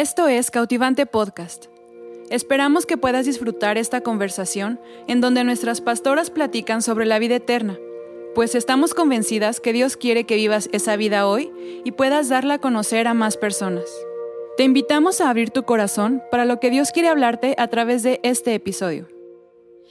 Esto es Cautivante Podcast. Esperamos que puedas disfrutar esta conversación en donde nuestras pastoras platican sobre la vida eterna, pues estamos convencidas que Dios quiere que vivas esa vida hoy y puedas darla a conocer a más personas. Te invitamos a abrir tu corazón para lo que Dios quiere hablarte a través de este episodio.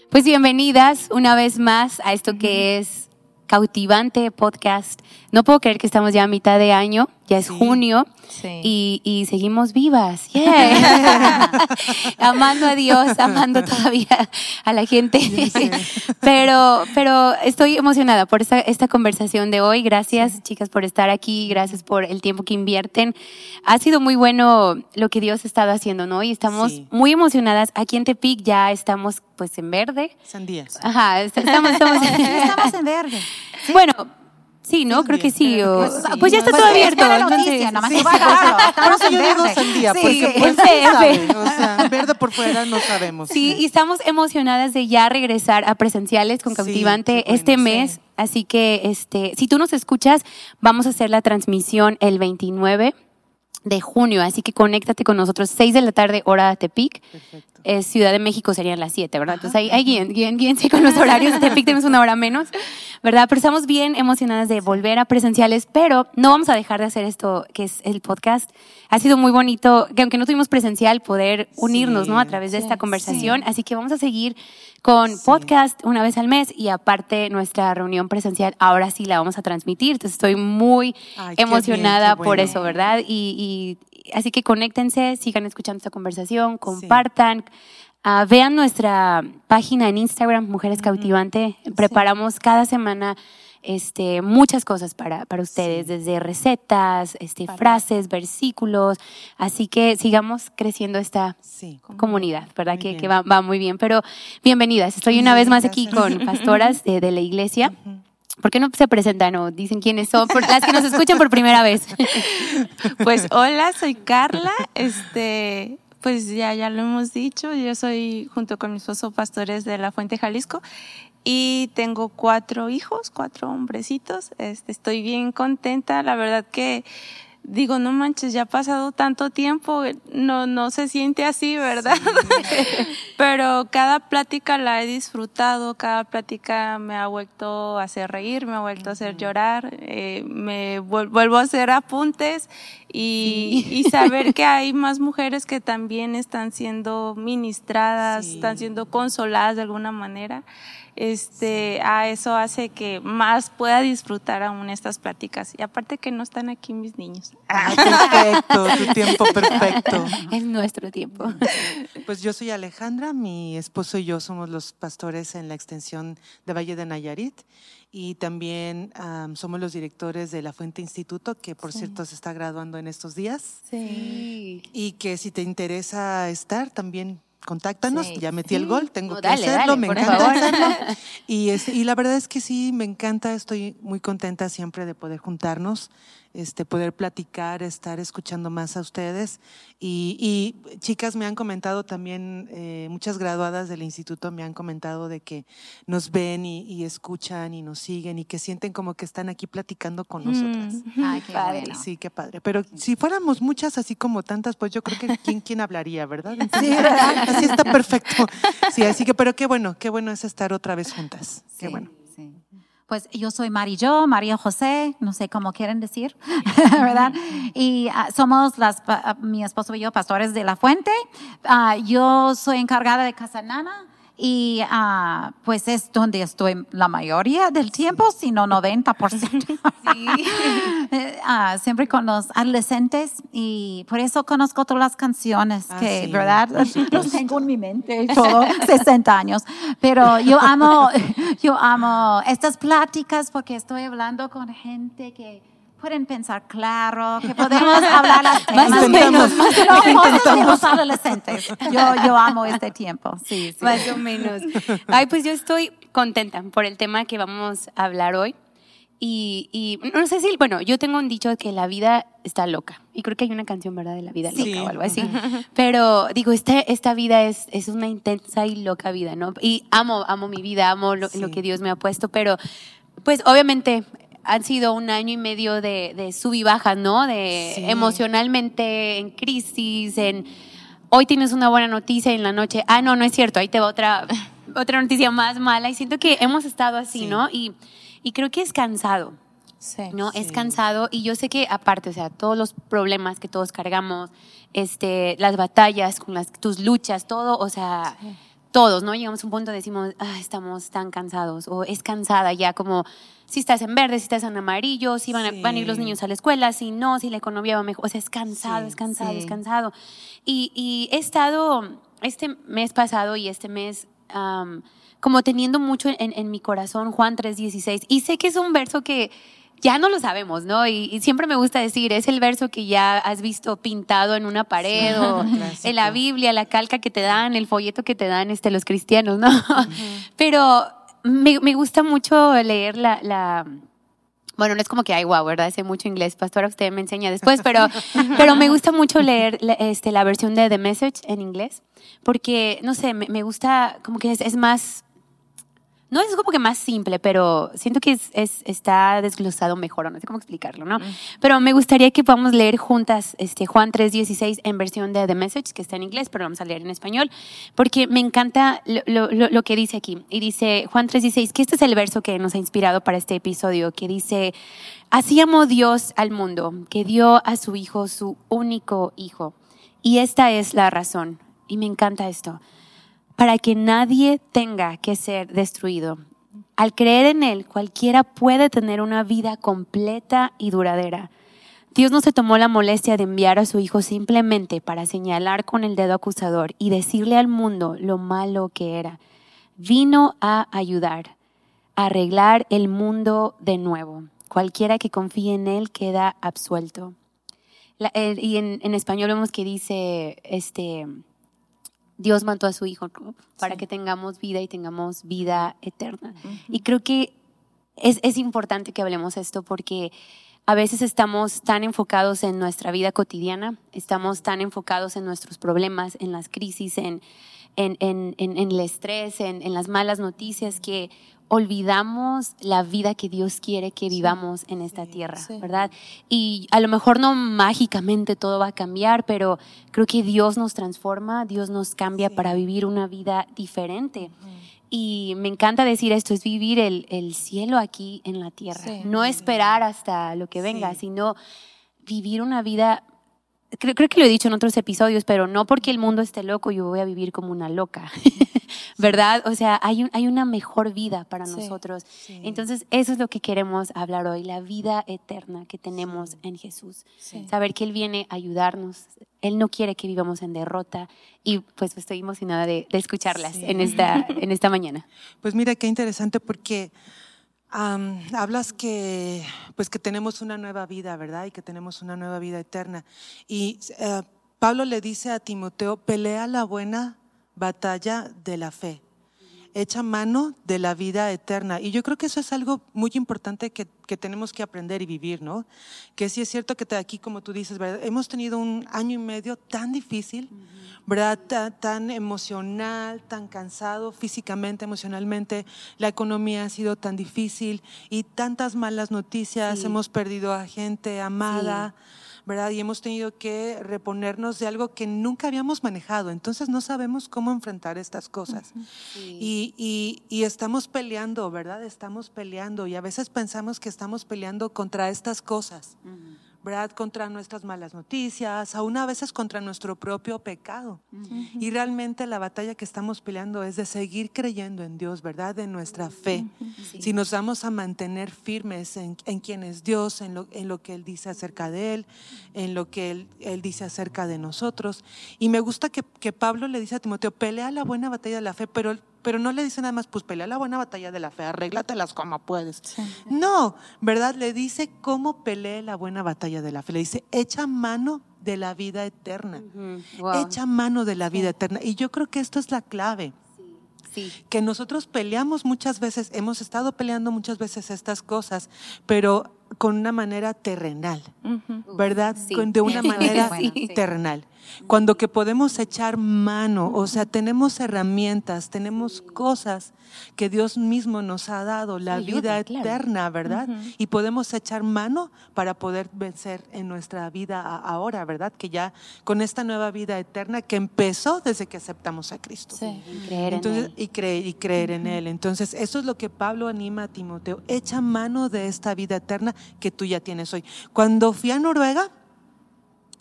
Pues bienvenidas una vez más a esto que es Cautivante Podcast. No puedo creer que estamos ya a mitad de año, ya es junio y, y, seguimos vivas. Yeah. amando a Dios, amando todavía a la gente. pero, pero estoy emocionada por esta, esta conversación de hoy. Gracias, chicas, por estar aquí. Gracias por el tiempo que invierten. Ha sido muy bueno lo que Dios ha estado haciendo, ¿no? Y estamos muy emocionadas. Aquí en Tepic ya estamos pues en verde. Sandías. Ajá, estamos, estamos, estamos en verde. Bueno, Sí, ¿no? Creo que sí. O, pues, sí. pues ya está todo abierto. Noticia, no sí, Estamos en yo digo sandía, porque pues, sabe, o sea, verde por fuera no sabemos. Sí, y estamos emocionadas de ya regresar a presenciales con Cautivante bueno, este mes. Así que, este, si tú nos escuchas, vamos a hacer la transmisión el 29 de junio, así que conéctate con nosotros, 6 de la tarde, hora de Tepic. Perfecto. Eh, Ciudad de México serían las 7, ¿verdad? Entonces ahí, ahí guíen, guíen, guíen con los horarios. De tenemos una hora menos, ¿verdad? Pero estamos bien emocionadas de volver a presenciales, pero no vamos a dejar de hacer esto que es el podcast. Ha sido muy bonito, que aunque no tuvimos presencial, poder unirnos, sí, ¿no? A través de esta conversación. Sí. Así que vamos a seguir con podcast una vez al mes y aparte nuestra reunión presencial ahora sí la vamos a transmitir. Entonces estoy muy Ay, emocionada bien, bueno. por eso, ¿verdad? Y, y, así que conéctense, sigan escuchando esta conversación, compartan. Sí. Uh, vean nuestra página en Instagram, Mujeres Cautivante. Preparamos sí. cada semana este, muchas cosas para, para ustedes, sí. desde recetas, este, frases, versículos. Así que sigamos creciendo esta sí. comunidad, ¿verdad? que, que va, va, muy bien. Pero bienvenidas. Estoy una vez más aquí con pastoras de, de la iglesia. Uh -huh. ¿Por qué no se presentan o dicen quiénes son? Las que nos escuchan por primera vez. Pues hola, soy Carla. Este, pues ya, ya lo hemos dicho, yo soy junto con mi esposo pastores de la Fuente Jalisco y tengo cuatro hijos, cuatro hombrecitos. Este, estoy bien contenta, la verdad que digo, no manches, ya ha pasado tanto tiempo, no, no se siente así, ¿verdad? Sí. Pero cada plática la he disfrutado, cada plática me ha vuelto a hacer reír, me ha vuelto a hacer llorar, eh, me vuelvo a hacer apuntes y, sí. y, saber que hay más mujeres que también están siendo ministradas, sí. están siendo consoladas de alguna manera este, a eso hace que más pueda disfrutar aún estas pláticas. Y aparte que no están aquí mis niños. Ah, perfecto, tu tiempo perfecto. Es nuestro tiempo. Pues yo soy Alejandra, mi esposo y yo somos los pastores en la extensión de Valle de Nayarit y también um, somos los directores de la Fuente Instituto, que por sí. cierto se está graduando en estos días. Sí. Y que si te interesa estar, también contáctanos, sí, ya metí sí. el gol, tengo no, que dale, hacerlo, dale, me encanta hacerlo. Y, es, y la verdad es que sí, me encanta, estoy muy contenta siempre de poder juntarnos, este, poder platicar, estar escuchando más a ustedes. Y, y chicas me han comentado también, eh, muchas graduadas del instituto me han comentado de que nos ven y, y, escuchan y nos siguen y que sienten como que están aquí platicando con nosotras. Mm. Ay, qué padre. Sí, qué padre. Pero si fuéramos muchas así como tantas, pues yo creo que quién, quién hablaría, ¿verdad? Sí, ¿verdad? Así está perfecto. Sí, así que, pero qué bueno, qué bueno es estar otra vez juntas. Sí, qué bueno. Pues yo soy Mari Jo, María José, no sé cómo quieren decir, ¿verdad? Y uh, somos las, uh, mi esposo y yo, pastores de la fuente. Uh, yo soy encargada de Casanana y uh, pues es donde estoy la mayoría del tiempo, si no 90%. Sí. uh, siempre con los adolescentes y por eso conozco todas las canciones ah, que, sí. ¿verdad? Los tengo en mi mente, todo, 60 años. Pero yo amo, yo amo estas pláticas porque estoy hablando con gente que pueden pensar claro, que podemos hablar las temas. Más o menos. Más de los adolescentes. Yo, yo amo este tiempo. Sí, sí. Más o menos. Ay, pues yo estoy contenta por el tema que vamos a hablar hoy. Y, y, no sé si, bueno, yo tengo un dicho que la vida está loca. Y creo que hay una canción, ¿verdad? De la vida loca sí. o algo así. Pero digo, este, esta vida es, es una intensa y loca vida, ¿no? Y amo, amo mi vida, amo lo, sí. lo que Dios me ha puesto, pero pues obviamente han sido un año y medio de, de sub y baja, ¿no? De emocionalmente en crisis, en hoy tienes una buena noticia y en la noche, ah, no, no es cierto, ahí te va otra, otra noticia más mala. Y siento que hemos estado así, ¿no? Y, y creo que es cansado. Sí, ¿no? Es cansado y yo sé que aparte, o sea, todos los problemas que todos cargamos, este, las batallas con las tus luchas, todo, o sea, todos, ¿no? Llegamos a un punto donde decimos, ah, estamos tan cansados o es cansada ya como si estás en verde, si estás en amarillo, si van, a, van a ir los niños a la escuela, si no, si la economía va mejor, o sea, es cansado, es cansado, es cansado. Y, y, he estado este mes pasado y este mes como teniendo mucho en, en mi corazón Juan 3:16 y sé que es un verso que ya no lo sabemos, ¿no? Y, siempre me gusta decir, es el verso que ya has visto pintado en una pared o en la Biblia, la calca que te dan, el folleto que te dan este, los cristianos, ¿no? Pero me, me, gusta mucho leer la, la, Bueno, no es como que, ay, wow, ¿verdad? Sé mucho inglés, pastora, usted me enseña después, pero, pero me gusta mucho leer este, la versión de The Message en inglés, porque, no sé, me, me gusta, como que es, es más no es como que más simple, pero siento que es, está desglosado mejor, no sé cómo explicarlo, ¿no? Pero me gustaría que podamos leer juntas este, Juan 3.16 en versión de The Message, que está en inglés, pero vamos a leer en español, porque me encanta lo, que dice aquí. Y dice Juan 3.16, que este es el verso que nos ha inspirado para este episodio, que dice, así amó Dios al mundo, que dio a su Hijo su único Hijo. Y esta es la razón. Y me encanta esto para que nadie tenga que ser destruido. Al creer en Él, cualquiera puede tener una vida completa y duradera. Dios no se tomó la molestia de enviar a su Hijo simplemente para señalar con el dedo acusador y decirle al mundo lo malo que era. Vino a ayudar, a arreglar el mundo de nuevo. Cualquiera que confíe en Él queda absuelto. y en, en español vemos que dice, este, Dios mató a su Hijo para que tengamos vida y tengamos vida eterna. Y creo que es, es, importante que hablemos esto porque a veces estamos tan enfocados en nuestra vida cotidiana, estamos tan enfocados en nuestros problemas, en las crisis, en, en, en, en el estrés, en, las malas noticias, que olvidamos la vida que Dios quiere que vivamos en esta tierra, ¿verdad? Y a lo mejor no mágicamente todo va a cambiar, pero creo que Dios nos transforma, Dios nos cambia para vivir una vida diferente. Y me encanta decir esto, es vivir el, el cielo aquí en la tierra, no esperar hasta lo que venga, sino vivir una vida creo, creo, que lo he dicho en otros episodios, pero no porque el mundo esté loco, yo voy a vivir como una loca. ¿verdad? O sea, hay, un, hay una mejor vida para nosotros. Entonces, eso es lo que queremos hablar hoy, la vida eterna que tenemos en Jesús. Saber que Él viene a ayudarnos. Él no quiere que vivamos en derrota y pues estoy emocionada de, escucharlas en, esta, en esta mañana. Pues mira, qué interesante porque... hablas que pues que tenemos una nueva vida, ¿verdad? Y que tenemos una nueva vida eterna. Y eh, Pablo le dice a Timoteo, pelea la buena batalla de la fe, echa mano de la vida eterna. Y yo creo que eso es algo muy importante que, tenemos que aprender y vivir, ¿no? Que sí es cierto que aquí, como tú dices, ¿verdad? hemos tenido un año y medio tan difícil, ¿verdad? Tan, emocional, tan cansado físicamente, emocionalmente. La economía ha sido tan difícil y tantas malas noticias. Hemos perdido a gente amada. ¿Verdad? Y hemos tenido que reponernos de algo que nunca habíamos manejado. Entonces no sabemos cómo enfrentar estas cosas. y, y, estamos peleando, ¿verdad? Estamos peleando y a veces pensamos que estamos peleando contra estas cosas. ¿Verdad? Contra nuestras malas noticias, aún a veces contra nuestro propio pecado. Y realmente la batalla que estamos peleando es de seguir creyendo en Dios, ¿verdad? En nuestra fe. Si nos vamos a mantener firmes en, en quién es Dios, en lo, en lo, que Él dice acerca de Él, en lo que Él, él dice acerca de nosotros. Y me gusta que, que Pablo le dice a Timoteo, pelea la buena batalla de la fe, pero pero no le dice nada más, pues pelea la buena batalla de la fe, arréglatelas como puedes. No, ¿verdad? Le dice cómo pelee la buena batalla de la fe. Le dice, echa mano de la vida eterna. Echa mano de la vida eterna. Y yo creo que esto es la clave. Sí. Que nosotros peleamos muchas veces, hemos estado peleando muchas veces estas cosas, pero con una manera terrenal, ¿verdad? De una manera terrenal. Cuando que podemos echar mano, o sea, tenemos herramientas, tenemos cosas que Dios mismo nos ha dado, la vida eterna, ¿verdad? Y podemos echar mano para poder vencer en nuestra vida ahora, ¿verdad? Que ya con esta nueva vida eterna que empezó desde que aceptamos a Cristo. Sí, y creer Entonces, en Él. Y creer, y creer en Él. Entonces, eso es lo que Pablo anima a Timoteo. Echa mano de esta vida eterna que tú ya tienes hoy. Cuando fui a Noruega,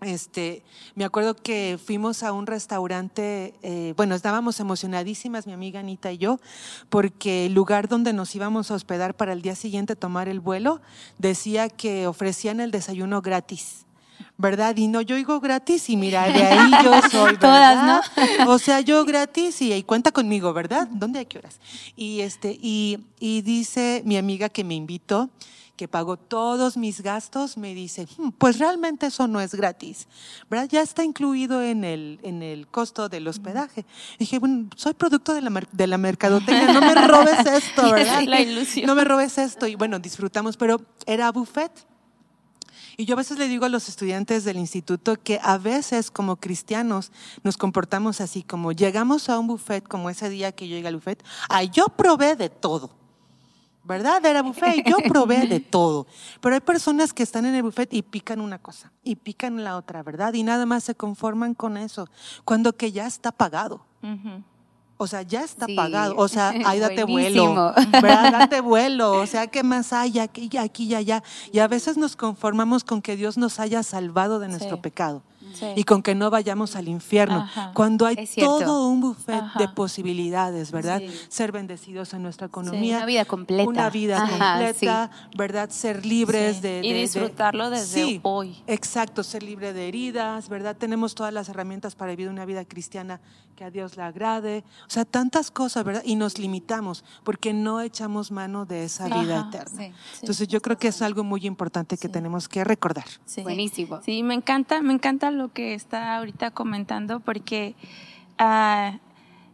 este, me acuerdo que fuimos a un restaurante, eh, bueno, estábamos emocionadísimas, mi amiga Anita y yo, porque el lugar donde nos íbamos a hospedar para el día siguiente tomar el vuelo decía que ofrecían el desayuno gratis. ¿verdad? Y no, yo digo gratis y mira, de ahí yo soy, ¿verdad? Todas, ¿no? O sea, yo gratis y, y, cuenta conmigo, ¿verdad? ¿Dónde hay qué horas? Y este, y, y dice mi amiga que me invitó, que pagó todos mis gastos, me dice, hmm, pues realmente eso no es gratis, ¿verdad? Ya está incluido en el, en el costo del hospedaje. Y dije, bueno, soy producto de la, de la mercadotecnia, no me robes esto, ¿verdad? La ilusión. No me robes esto. Y bueno, disfrutamos, pero era buffet. Y yo a veces le digo a los estudiantes del instituto que a veces como cristianos nos comportamos así, como llegamos a un buffet, como ese día que yo llegué al buffet, ay, yo probé de todo. ¿Verdad? Era buffet y yo probé de todo. Pero hay personas que están en el buffet y pican una cosa y pican la otra, ¿verdad? Y nada más se conforman con eso, cuando que ya está pagado. Uh -huh. O sea, ya está sí. pagado. O sea, ahí date vuelo. ¿verdad? Date vuelo. O sea, ¿qué más hay aquí, aquí y allá? Y a veces nos conformamos con que Dios nos haya salvado de nuestro sí. pecado. Sí. y con que no vayamos al infierno. Ajá. Cuando hay todo un buffet Ajá. de posibilidades, ¿verdad? Sí. Ser bendecidos en nuestra economía. Sí, una vida completa. Una vida Ajá, completa, ¿verdad? Ser libres de, de, Y disfrutarlo de, desde hoy. Exacto, ser libre de heridas, ¿verdad? Tenemos todas las herramientas para vivir una vida cristiana que a Dios le agrade. O sea, tantas cosas, ¿verdad? Y nos limitamos porque no echamos mano de esa vida eterna. Entonces yo creo que es algo muy importante que tenemos que recordar. Buenísimo. Sí, me encanta, me encanta lo que está ahorita comentando porque uh,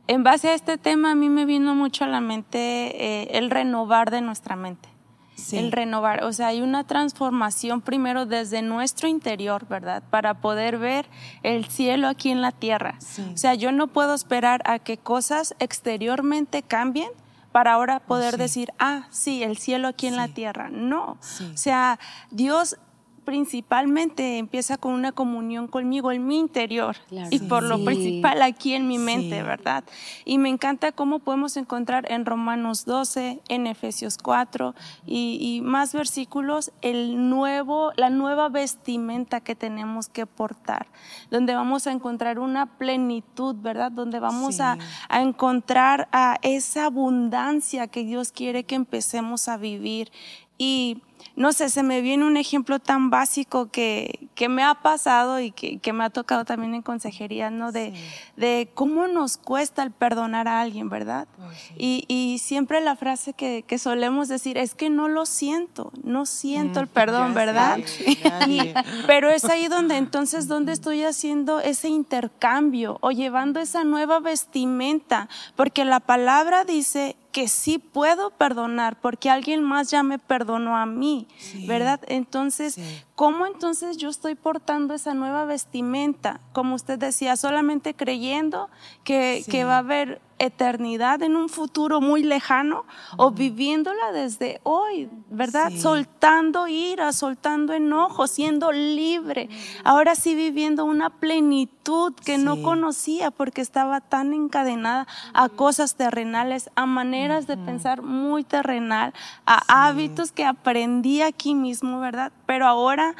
en base a este tema a mí me vino mucho a la mente eh, el renovar de nuestra mente. Sí. El renovar, o sea, hay una transformación primero desde nuestro interior, ¿verdad? Para poder ver el cielo aquí en la tierra. Sí. O sea, yo no puedo esperar a que cosas exteriormente cambien para ahora poder sí. decir, ah, sí, el cielo aquí en la tierra. No. O sea, Dios principalmente empieza con una comunión conmigo en mi interior claro, y por sí. lo principal aquí en mi mente, sí. ¿verdad? Y me encanta cómo podemos encontrar en Romanos 12, en Efesios 4 y, y, más versículos el nuevo, la nueva vestimenta que tenemos que portar, donde vamos a encontrar una plenitud, ¿verdad? Donde vamos a, a, encontrar a esa abundancia que Dios quiere que empecemos a vivir y no sé, se me viene un ejemplo tan básico que, que me ha pasado y que, que, me ha tocado también en consejería, ¿no? De, sí. de cómo nos cuesta el perdonar a alguien, ¿verdad? Oh, sí. y, y, siempre la frase que, que, solemos decir es que no lo siento, no siento mm, el perdón, ¿verdad? Y, pero es ahí donde entonces, donde estoy haciendo ese intercambio o llevando esa nueva vestimenta, porque la palabra dice que sí puedo perdonar porque alguien más ya me perdonó a mí, sí, ¿verdad? Entonces, sí. ¿Cómo entonces yo estoy portando esa nueva vestimenta? Como usted decía, solamente creyendo que, sí. que va a haber eternidad en un futuro muy lejano uh -huh. o viviéndola desde hoy, ¿verdad? Sí. Soltando ira, soltando enojo, siendo libre. Ahora sí viviendo una plenitud que sí. no conocía porque estaba tan encadenada a cosas terrenales, a maneras uh -huh. de pensar muy terrenal, a hábitos que aprendí aquí mismo, ¿verdad? Pero ahora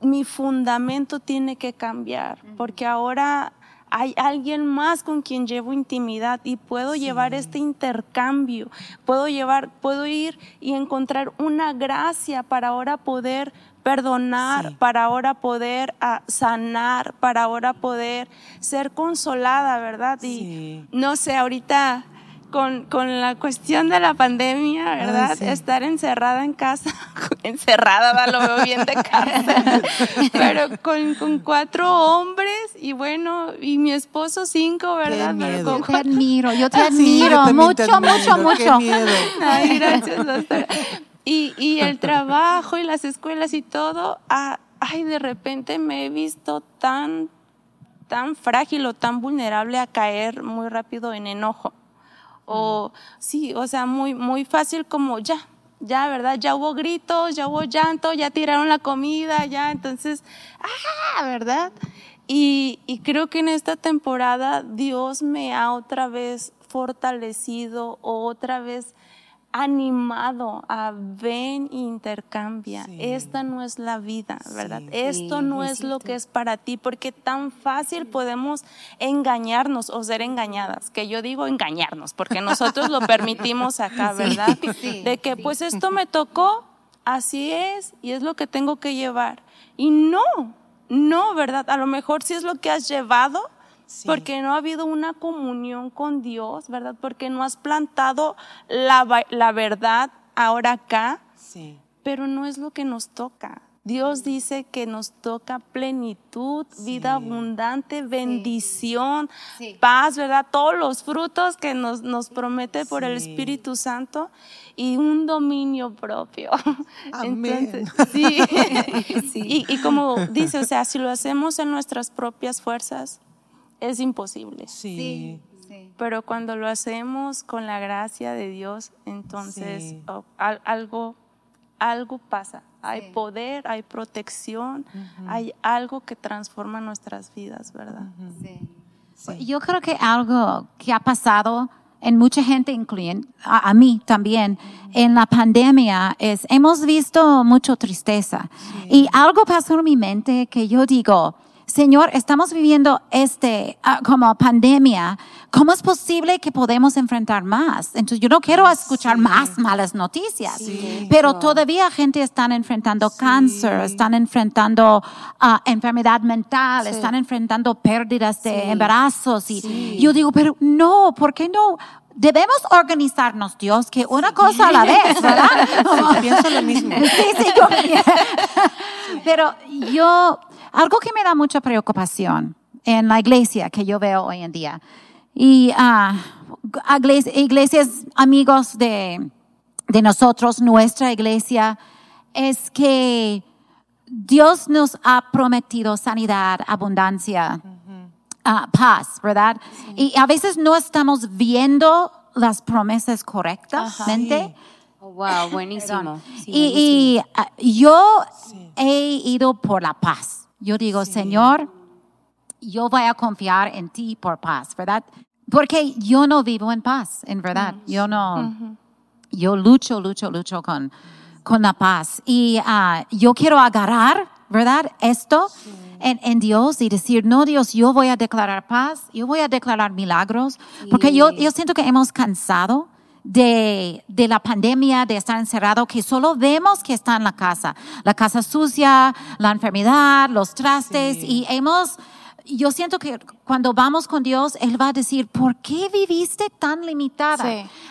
mi fundamento tiene que cambiar porque ahora hay alguien más con quien llevo intimidad y puedo sí. llevar este intercambio, puedo llevar, puedo ir y encontrar una gracia para ahora poder perdonar, sí. para ahora poder uh, sanar, para ahora poder ser consolada, ¿verdad? Y sí. no sé, ahorita con, con, la cuestión de la pandemia, ¿verdad? Ay, sí. Estar encerrada en casa, encerrada, lo veo bien de casa, pero con, con, cuatro hombres y bueno, y mi esposo cinco, ¿verdad? Pero con yo te admiro, yo te admiro, sí, yo mucho, te admiro, mucho, mucho, mucho. Ay, gracias, doctora. Y, y el trabajo y las escuelas y todo, ah, ay, de repente me he visto tan tan frágil o tan vulnerable a caer muy rápido en enojo. O sí, o sea, muy, muy fácil como ya, ya, ¿verdad? Ya hubo gritos, ya hubo llanto, ya tiraron la comida, ya, entonces, ah, ¿verdad? Y, y creo que en esta temporada Dios me ha otra vez fortalecido, otra vez animado a ven e intercambia. Esta no es la vida, ¿verdad? Esto no es lo que es para ti, porque tan fácil podemos engañarnos o ser engañadas, que yo digo engañarnos, porque nosotros lo permitimos acá, ¿verdad? De que pues esto me tocó, así es, y es lo que tengo que llevar. Y no, no, ¿verdad? A lo mejor sí es lo que has llevado, porque no ha habido una comunión con Dios, ¿verdad? Porque no has plantado la, la verdad ahora acá, sí. pero no es lo que nos toca. Dios dice que nos toca plenitud, vida abundante, bendición, paz, ¿verdad? Todos los frutos que nos, nos promete por el Espíritu Santo y un dominio propio. Amén. sí. Y, y, como dice, o sea, si lo hacemos en nuestras propias fuerzas, es imposible. Sí. Pero cuando lo hacemos con la gracia de Dios, entonces oh, algo, algo pasa. Hay poder, hay protección, hay algo que transforma nuestras vidas, ¿verdad? Yo creo que algo que ha pasado en mucha gente, incluyendo a, mí también, en la pandemia, es hemos visto mucha tristeza. Y algo pasó en mi mente que yo digo, Señor, estamos viviendo este ah, como pandemia. ¿Cómo es posible que podemos enfrentar más? Entonces, yo no quiero escuchar más malas noticias, pero todavía gente está enfrentando cáncer, están enfrentando uh, enfermedad mental, están enfrentando pérdidas de embarazos. Y yo digo, pero no, ¿por qué no? debemos organizarnos, Dios, que una cosa a la vez, ¿verdad? Sí, pienso lo mismo. Sí, sí, yo. Pero yo algo que me da mucha preocupación en la iglesia que yo veo hoy en día. Y uh, iglesias, amigos de, de nosotros, nuestra iglesia, es que Dios nos ha prometido sanidad, abundancia, ah, paz, ¿verdad? Y a veces no estamos viendo las promesas correctamente. Oh, wow, buenísimo. y, ah, yo he ido por la paz. Yo digo, Señor, yo voy a confiar en ti por paz, ¿verdad? Porque yo no vivo en paz, en verdad. Yo no, yo lucho, lucho, lucho con, con la paz. Y uh, yo quiero agarrar, ¿verdad? Esto en, en, Dios y decir, no, Dios, yo voy a declarar paz, yo voy a declarar milagros, porque yo, yo siento que hemos cansado de, de, la pandemia, de estar encerrado, que solo vemos que está en la casa. La casa sucia, la enfermedad, los trastes, y hemos, yo siento que cuando vamos con Dios, Él va a decir, ¿por qué viviste tan limitada?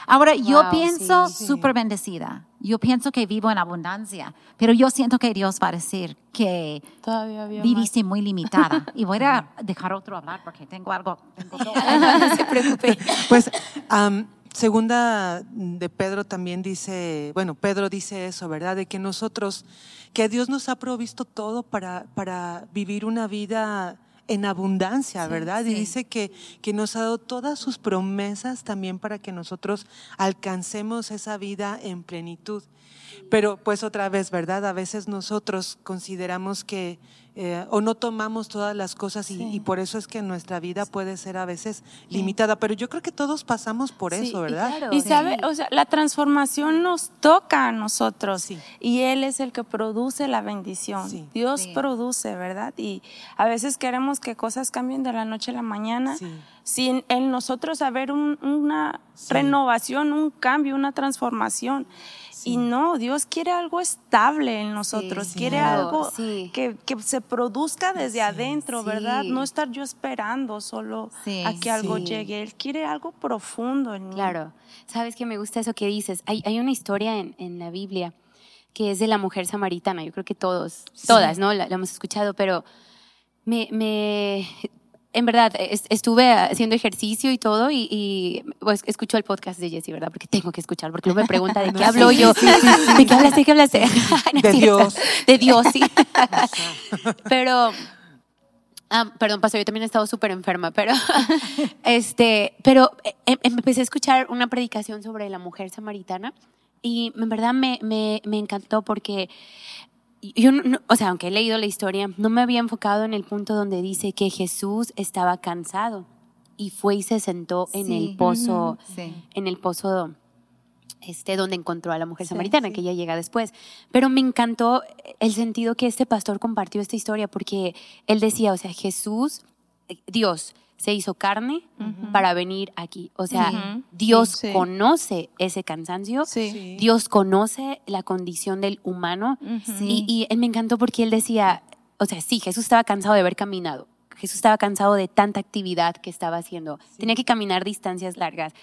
Ahora, yo pienso súper bendecida. Yo pienso que vivo en abundancia, pero yo siento que Dios va a decir que viviste muy limitada. Y voy a dejar otro hablar porque tengo algo. no se preocupe. Pues, um, Segunda de Pedro también dice, bueno, Pedro dice eso, ¿verdad? De que nosotros, que Dios nos ha provisto todo para, para vivir una vida en abundancia, ¿verdad? Y dice que, que nos ha dado todas sus promesas también para que nosotros alcancemos esa vida en plenitud. Pero pues otra vez, ¿verdad? A veces nosotros consideramos que eh, o no tomamos todas las cosas y, por eso es que nuestra vida puede ser a veces limitada. Pero yo creo que todos pasamos por eso, ¿verdad? Y, sabe, o sea, la transformación nos toca a nosotros y Él es el que produce la bendición. Dios produce, ¿verdad? Y a veces queremos que cosas cambien de la noche a la mañana sin en nosotros haber una renovación, un cambio, una transformación. Y no, Dios quiere algo estable en nosotros, quiere algo que, que, se produzca desde adentro, ¿verdad? No estar yo esperando solo a que algo llegue. Él quiere algo profundo en mí. Claro. ¿Sabes que me gusta eso que dices? Hay, hay una historia en, en, la Biblia que es de la mujer samaritana. Yo creo que todos, todas, ¿no? La, la hemos escuchado, pero me, me en verdad, estuve haciendo ejercicio y todo y, pues, escucho el podcast de Jessie, ¿verdad? Porque tengo que escuchar, porque luego me pregunta de qué hablo yo. ¿De qué hablas? ¿De qué hablas? de Dios. De Dios, sí. Pero Ah, perdón, pastor, yo también he estado súper enferma, pero, este, pero eh, em, empecé a escuchar una predicación sobre la mujer samaritana y en verdad me, me, me encantó porque yo, o sea, aunque he leído la historia, no me había enfocado en el punto donde dice que Jesús estaba cansado y fue y se sentó en el pozo, en el pozo este, donde encontró a la mujer samaritana, que ya llega después. Pero me encantó el sentido que este pastor compartió esta historia, porque él decía, o sea, Jesús, Dios, se hizo carne para venir aquí. O sea, Dios conoce ese cansancio, Dios conoce la condición del humano. Y, y, él me encantó porque él decía, o sea, sí, Jesús estaba cansado de haber caminado. Jesús estaba cansado de tanta actividad que estaba haciendo. Tenía que caminar distancias largas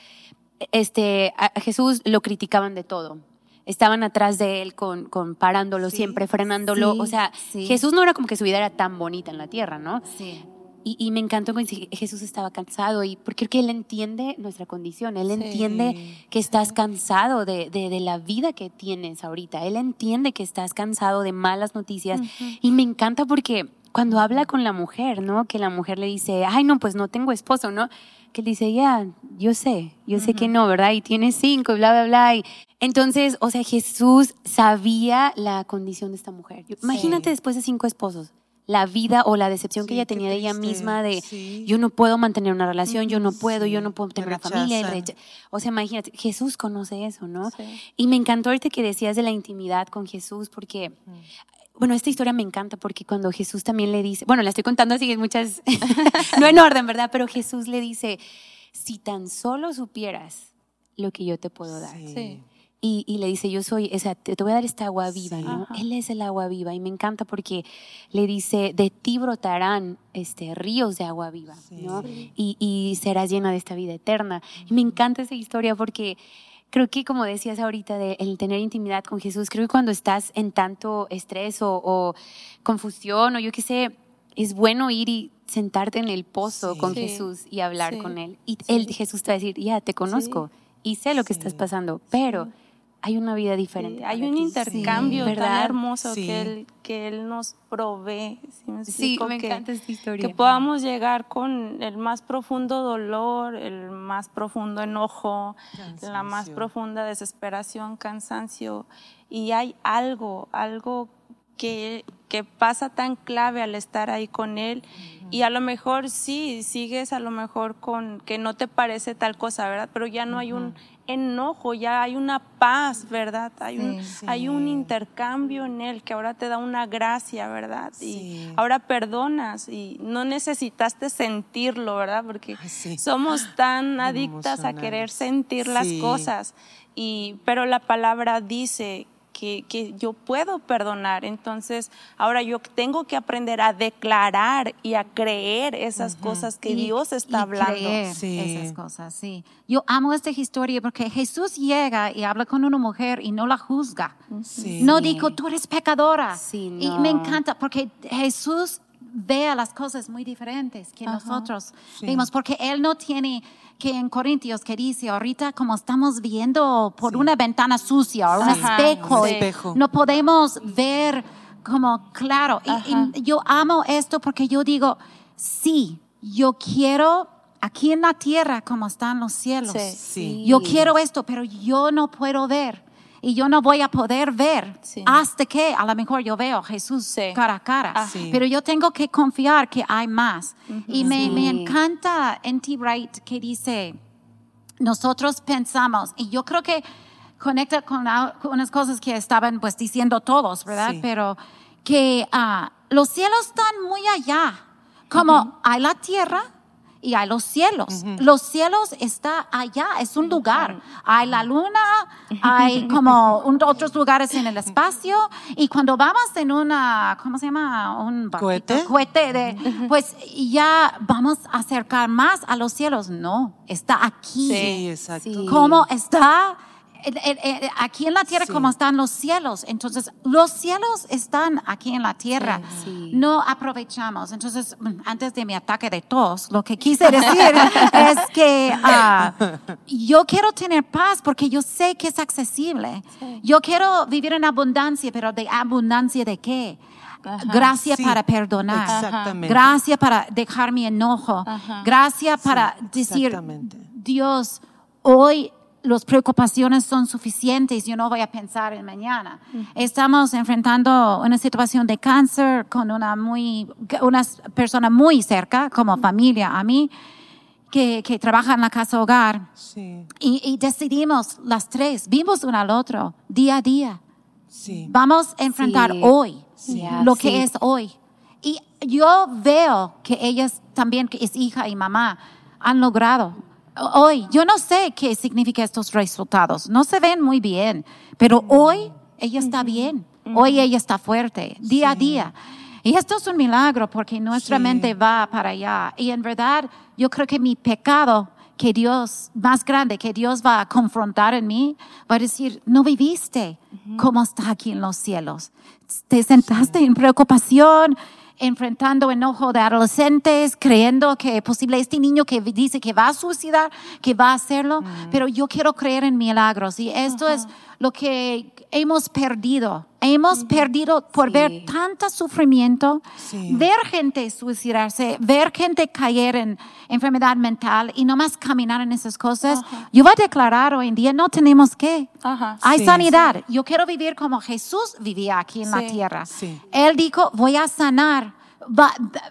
este, a Jesús lo criticaban de todo. Estaban atrás de él con, con parándolo, siempre frenándolo. o sea, Jesús no era como que su vida era tan bonita en la tierra, ¿no? Y, me encantó que Jesús estaba cansado y porque Él entiende nuestra condición, Él entiende que estás cansado de, de, la vida que tienes ahorita, Él entiende que estás cansado de malas noticias y me encanta porque cuando habla con la mujer, ¿no? Que la mujer le dice, ay, no, pues no tengo esposo, ¿no? que él dice, ya, yo sé, yo sé que no, ¿verdad? Y tiene cinco y bla, bla, bla. Y entonces, o sea, Jesús sabía la condición de esta mujer. Imagínate después de cinco esposos, la vida o la decepción que ella tenía de ella misma de yo no puedo mantener una relación, yo no puedo, yo no puedo tener una familia. O sea, imagínate, Jesús conoce eso, ¿no? Y me encantó ahorita que decías de la intimidad con Jesús, porque bueno, esta historia me encanta porque cuando Jesús también le dice, bueno, la estoy contando así en muchas, no en orden, ¿verdad? Pero Jesús le dice, si tan solo supieras lo que yo te puedo dar. Sí. Y, le dice, yo soy, esa, te, voy a dar esta agua viva, ¿no? Él es el agua viva y me encanta porque le dice, de ti brotarán este, ríos de agua viva, ¿no? Y, y serás llena de esta vida eterna. Y me encanta esa historia porque creo que como decías ahorita, de el tener intimidad con Jesús, creo que cuando estás en tanto estrés o, confusión o yo qué sé, es bueno ir y sentarte en el pozo con Jesús y hablar con Él. Y él, Jesús te va a decir, ya, te conozco y sé lo que estás pasando, pero hay una vida diferente. hay un intercambio tan hermoso que, él, que Él nos provee. sí, me encanta esta historia. Que podamos llegar con el más profundo dolor, el más profundo enojo, la más profunda desesperación, cansancio. Y hay algo, algo que, que pasa tan clave al estar ahí con Él. Y a lo mejor sí, sigues a lo mejor con que no te parece tal cosa, ¿verdad? Pero ya no hay un enojo, ya hay una paz, ¿verdad? Hay, un, hay un intercambio en él que ahora te da una gracia, ¿verdad? Y ahora perdonas y no necesitaste sentirlo, ¿verdad? Porque somos tan adictas a querer sentir las cosas. Y, pero la palabra dice que, yo puedo perdonar. Entonces, ahora yo tengo que aprender a declarar y a creer esas cosas que Dios está hablando. Esas cosas, sí. Yo amo esta historia porque Jesús llega y habla con una mujer y no la juzga. No dijo, tú eres pecadora. Y me encanta porque Jesús ve a las cosas muy diferentes que nosotros vimos, porque Él no tiene que en Corintios que dice ahorita como estamos viendo por una ventana sucia o un espejo, no podemos ver como claro. Y, yo amo esto porque yo digo, sí, yo quiero aquí en la tierra como están los cielos. Yo quiero esto, pero yo no puedo ver y yo no voy a poder ver hasta que a lo mejor yo veo a Jesús cara a cara. Ah. Pero yo tengo que confiar que hay más. Y me, me encanta N.T. Wright que dice, nosotros pensamos, y yo creo que conecta con unas cosas que estaban pues diciendo todos, ¿verdad? Pero que uh, los cielos están muy allá. Como hay la tierra, y hay los cielos. Los cielos está allá, es un lugar. Hay la luna, hay como otros lugares en el espacio y cuando vamos en una, ¿cómo se llama? Un cohete. Cohete de, pues ya vamos a acercar más a los cielos. No, está aquí. Sí, exacto. ¿Cómo está? Aquí en la tierra como están los cielos. Entonces, los cielos están aquí en la tierra. No aprovechamos. Entonces, antes de mi ataque de tos, lo que quise decir es que ah, yo quiero tener paz porque yo sé que es accesible. Yo quiero vivir en abundancia, pero de abundancia de qué? gracias para perdonar, gracias para dejar mi enojo, gracias para decir, Dios, hoy las preocupaciones son suficientes, yo no voy a pensar en mañana. Estamos enfrentando una situación de cáncer con una, muy, una persona muy cerca, como familia, a mí, que, que trabaja en la casa hogar. Y, decidimos las tres, vimos uno al otro, día a día. Vamos a enfrentar hoy lo que es hoy. Y yo veo que ellas también, que es hija y mamá, han logrado hoy, yo no sé qué significan estos resultados, no se ven muy bien, pero hoy ella está bien, hoy ella está fuerte, día a día. Y esto es un milagro porque nuestra mente va para allá. Y en verdad, yo creo que mi pecado que Dios, más grande, que Dios va a confrontar en mí, va a decir, no viviste como está aquí en los cielos. Te sentaste en preocupación, enfrentando enojo de adolescentes, creyendo que es posible este niño que dice que va a suicidar, que va a hacerlo, mm. pero yo quiero creer en milagros y esto es lo que hemos perdido. Hemos perdido por ver tanto sufrimiento, ver gente suicidarse, ver gente caer en enfermedad mental y no más caminar en esas cosas. Yo voy a declarar hoy en día, no tenemos que. Hay sanidad. Yo quiero vivir como Jesús vivía aquí en la tierra. Él dijo, voy a sanar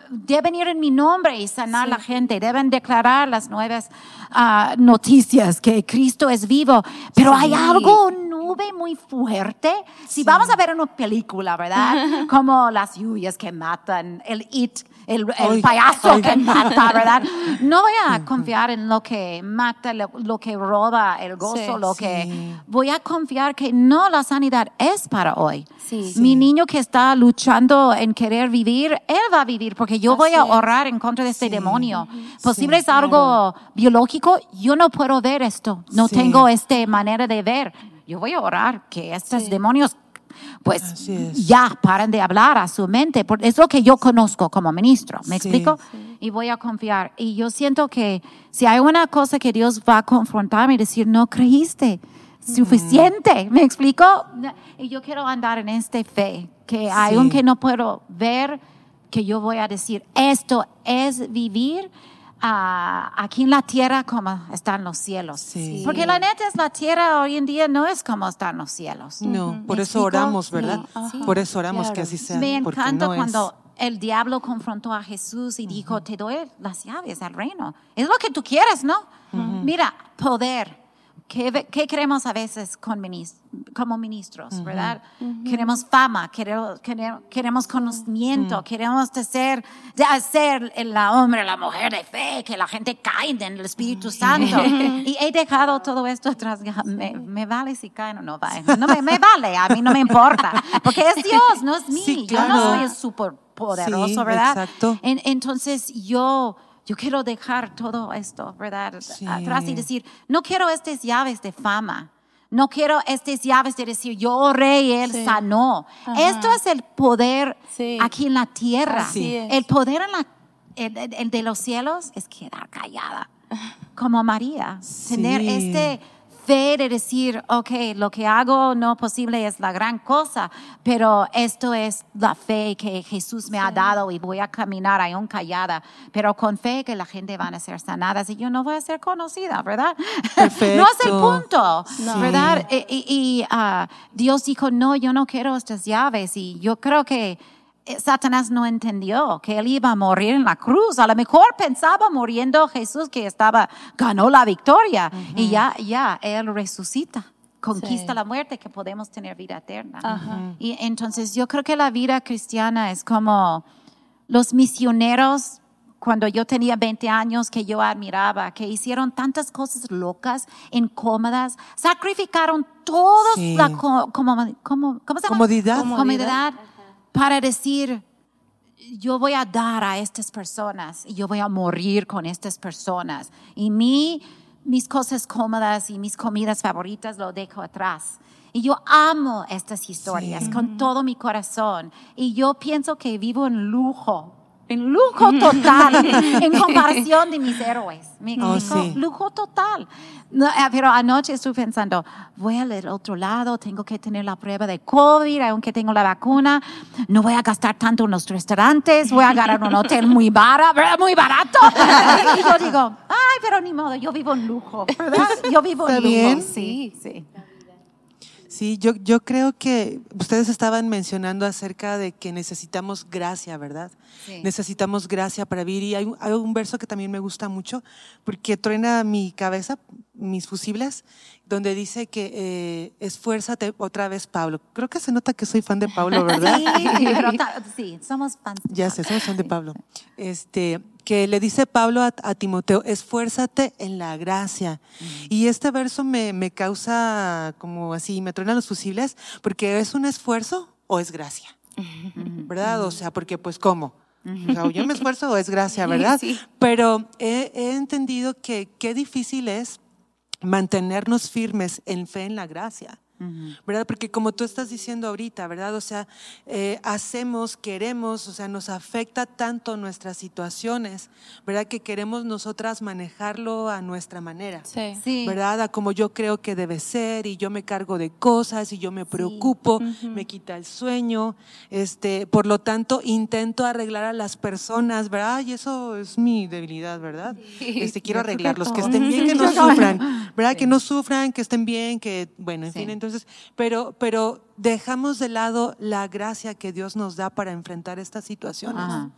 deben ir en mi nombre y sanar la gente, deben declarar las nuevas ah, noticias que Cristo es vivo, pero hay algo nube muy fuerte. Si vamos a ver una película, ¿verdad? Como las lluvias que matan, el it el, payaso que mata, ¿verdad? No voy a confiar en lo que mata, lo, que roba el gozo, lo que... Voy a confiar que no, la sanidad es para hoy. Mi niño que está luchando en querer vivir, él va a vivir porque yo voy a orar en contra de este demonio. Posible es algo biológico, yo no puedo ver esto, no tengo esta manera de ver. Yo voy a orar que estos demonios pues ya paren de hablar a su mente. Es lo que yo conozco como ministro, ¿me explico? Y voy a confiar. Y yo siento que si hay una cosa que Dios va a confrontarme y decir, no creíste suficiente, ¿me explico? Y yo quiero andar en esta fe, que aunque no puedo ver, que yo voy a decir, esto es vivir aquí en la tierra como están los cielos. Porque la neta es la tierra hoy en día no es como están los cielos. No, por eso oramos, ¿verdad? Por eso oramos que así sea. Me encanta cuando el diablo confrontó a Jesús y dijo, te doy las llaves al reino. Es lo que tú quieres, ¿no? Mira, poder ¿Qué, queremos a veces con como ministros, verdad? Queremos fama, queremos, queremos conocimiento, queremos de ser, de hacer el hombre, la mujer de fe, que la gente caiga en el Espíritu Santo. y he dejado todo esto atrás. Me, vale si caen o no caen. No me, vale, a mí no me importa. Porque es Dios, no es mí. Yo no soy el súper poderoso, ¿verdad? Exacto. entonces yo yo quiero dejar todo esto, ¿verdad? Atrás y decir, no quiero estas llaves de fama. No quiero estas llaves de decir, yo oré y él sanó. Esto es el poder aquí en la tierra. El poder en la, el, de los cielos es quedar callada, como María. Tener este fe de decir, ok, lo que hago no posible es la gran cosa, pero esto es la fe que Jesús me ha dado y voy a caminar aún callada, pero con fe que la gente van a ser sanadas. Y yo no voy a ser conocida, ¿verdad? no es el punto, ¿verdad? Y, ah, Dios dijo, no, yo no quiero estas llaves y yo creo que Satanás no entendió que él iba a morir en la cruz. A lo mejor pensaba muriendo Jesús que estaba, ganó la victoria. Y ya, ya, él resucita conquista la muerte, que podemos tener vida eterna. Y entonces yo creo que la vida cristiana es como los misioneros cuando yo tenía 20 años que yo admiraba, que hicieron tantas cosas locas, incómodas, sacrificaron toda la como, como, comodidad. comodidad para decir, yo voy a dar a estas personas y yo voy a morir con estas personas. Y mi, mis cosas cómodas y mis comidas favoritas lo dejo atrás. Y yo amo estas historias con todo mi corazón. Y yo pienso que vivo en lujo en lujo total en comparación de mis héroes. Me Oh, sí. Lujo total. No, eh, pero anoche estuve pensando, voy al otro lado, tengo que tener la prueba de COVID, aunque tengo la vacuna, no voy a gastar tanto en los restaurantes, voy a agarrar un hotel muy, bara- muy barato. y yo digo, ay, pero ni modo, yo vivo en lujo, ¿verdad? Yo vivo en lujo. bien. Sí, sí. Sí, yo, yo creo que ustedes estaban mencionando acerca de que necesitamos gracia, ¿verdad? Necesitamos gracia para vivir. Y hay, un- hay un verso que también me gusta mucho porque truena mi cabeza, mis fusibles, donde dice que eh, esfuérzate otra vez, Pablo. Creo que se nota que soy fan de Pablo, ¿verdad? Sí, pero sí, somos fans. Ya sé, somos fan de Pablo. Este, que le dice Pablo a, a Timoteo, esfuérzate en la gracia. Y este verso me, me causa como así, me truenan los fusibles, porque es un esfuerzo o es gracia. ¿Verdad? O sea, porque pues ¿cómo? O sea, yo me esfuerzo o es gracia, ¿verdad? Sí. Pero he, he entendido que qué difícil es mantenernos firmes en fe en la gracia. ¿Verdad? Porque como tú estás diciendo ahorita, ¿verdad? O sea, eh, hacemos, queremos, o sea, nos afecta tanto nuestras situaciones, ¿verdad? Que queremos nosotras manejarlo a nuestra manera. Sí. Sí. ¿verdad? A como yo creo que debe ser y yo me cargo de cosas y yo me preocupo, me quita el sueño, este, por lo tanto intento arreglar a las personas, ¿verdad? Y eso es mi debilidad, ¿verdad? Este, quiero arreglarlos, que estén bien, que no sufran, ¿verdad? Que no sufran, que estén bien, que, bueno, en Sí. fin, entonces, pero, pero dejamos de lado la gracia que Dios nos da para enfrentar estas situaciones. Ajá.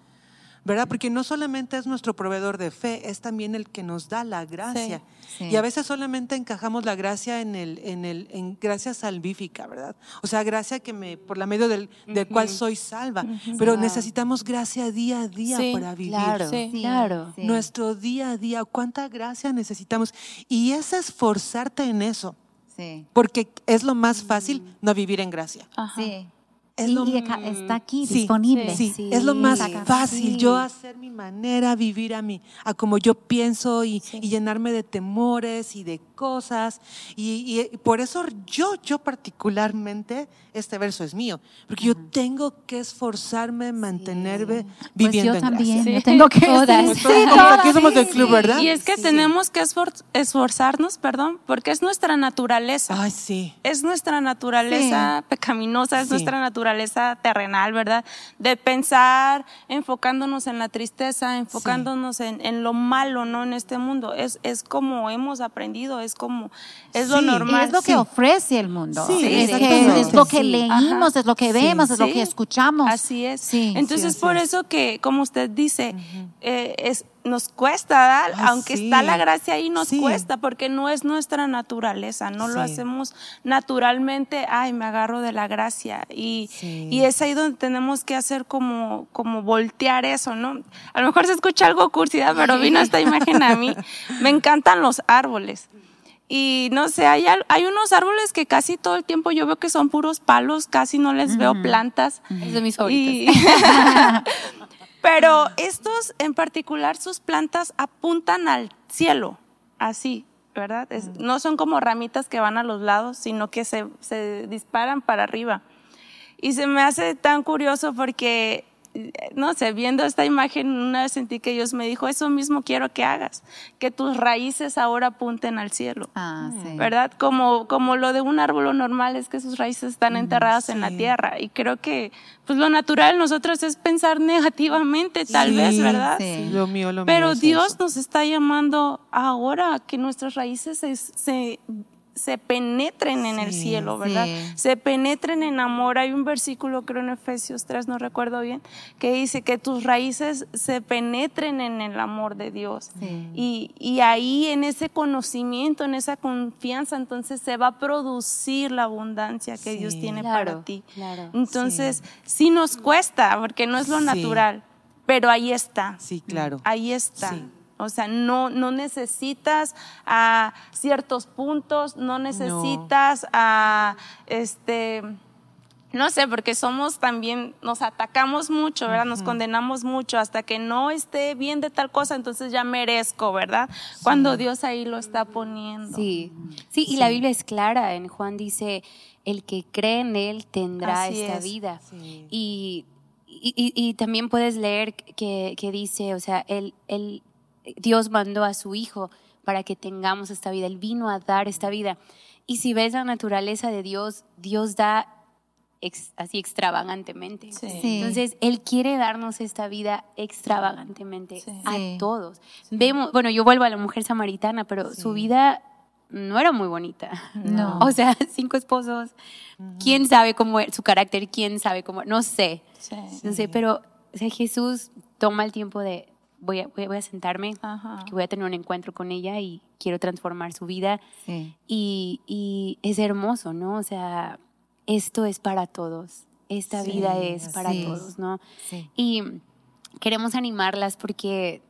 ¿verdad? Porque no solamente es nuestro proveedor de fe, es también el que nos da la gracia. Sí. Y a veces solamente encajamos la gracia en el, en el, en gracia salvífica, ¿verdad? O sea, gracia que me, por la medio del, del cual soy salva. Pero necesitamos gracia día a día Sí, para vivir. Claro, Sí. claro. Sí. Nuestro día a día, cuánta gracia necesitamos. Y es esforzarte en eso, Sí. porque es lo más fácil no vivir en gracia. Ajá. Sí. Es y, lo- y acá está aquí Sí, disponible. Sí, Sí, es lo más fácil, Sí. yo hacer mi manera, vivir a mí, a como yo pienso y, y llenarme de temores y de cosas. Y, y por eso yo, yo particularmente, este verso es mío, porque yo tengo que esforzarme, mantenerme Pues viviendo yo en también, gracia. yo tengo que Todas. sí, Todas, sí, aquí somos sí, del club, sí. ¿verdad? Y es que Sí. tenemos que esfor- esforzarnos, perdón, porque es nuestra naturaleza. Ay, sí. Es nuestra naturaleza pecaminosa, es Sí. nuestra naturaleza terrenal, ¿verdad? De pensar enfocándonos en la tristeza, enfocándonos en, en lo malo, ¿no? En este mundo. Es, es como hemos aprendido, es como, es lo Sí. Normal. es lo que Sí. ofrece el mundo. Sí, es, que, es lo que leímos, Ajá. es lo que Sí. vemos, es lo que escuchamos. Así es. Sí. Entonces, Sí, así por es. eso que, como usted dice, eh, es, nos cuesta, ¿verdad? Ay, aunque sí. está la gracia ahí, nos Sí. cuesta, porque no es nuestra naturaleza, no lo hacemos naturalmente, ay, me agarro de la gracia. Y, Sí. y es ahí donde tenemos que hacer como, como voltear eso, ¿no? A lo mejor se escucha algo cursidad, pero vino esta imagen a mí. Me encantan los árboles. Y no sé, hay, hay unos árboles que casi todo el tiempo yo veo que son puros palos, casi no les veo plantas. Es de mis favoritos. Y- Pero estos en particular, sus plantas apuntan al cielo, así, ¿verdad? Es- no son como ramitas que van a los lados, sino que se, se disparan para arriba. Y se me hace tan curioso porque, no sé, viendo esta imagen, una vez sentí que Dios me dijo, eso mismo quiero que hagas, que tus raíces ahora apunten al cielo. Ah, sí. ¿verdad? Como, como lo de un árbol normal es que sus raíces están enterradas en la tierra. Y creo que pues lo natural en nosotros es pensar negativamente, tal Sí, vez, ¿verdad? sí. Lo mío, lo mío. Pero es Dios eso. nos está llamando ahora a que nuestras raíces se, se, se penetren en el cielo, ¿verdad? sí. Se penetren en amor. Hay un versículo, creo en Efesios 3, no recuerdo bien, que dice que tus raíces se penetren en el amor de Dios. Sí. Y, y ahí en ese conocimiento, en esa confianza, entonces se va a producir la abundancia que Sí. Dios tiene Claro, para ti. claro. Entonces, sí. nos cuesta, porque no es lo Sí. natural, pero ahí está. Sí, claro. Ahí está. O sea, no, no necesitas a ciertos puntos, no necesitas a este no sé, porque somos también, nos atacamos mucho, ¿verdad? Nos condenamos mucho hasta que no esté bien de tal cosa, entonces ya merezco, ¿verdad? Cuando Dios ahí lo está poniendo. Sí, sí, y la Biblia es clara. En Juan dice, el que cree en Él tendrá Así esta es. vida. Sí. Y, y, también puedes leer que, dice, o sea, él, Dios mandó a su Hijo para que tengamos esta vida, Él vino a dar esta vida. Y si ves la naturaleza de Dios, Dios da así extravagantemente. Entonces, Él quiere darnos esta vida extravagantemente a todos. Vemos, bueno, yo vuelvo a la mujer samaritana, pero su vida no era muy bonita. No. O sea, cinco esposos. ¿Quién sabe cómo es su carácter? ¿Quién sabe cómo? No sé. No sé, pero o sea, Jesús toma el tiempo de voy a, voy a sentarme, que voy a tener un encuentro con ella y quiero transformar su vida. Y, y, es hermoso, ¿no? O sea, esto es para todos. Esta vida es para todos, ¿no? Y queremos animarlas porque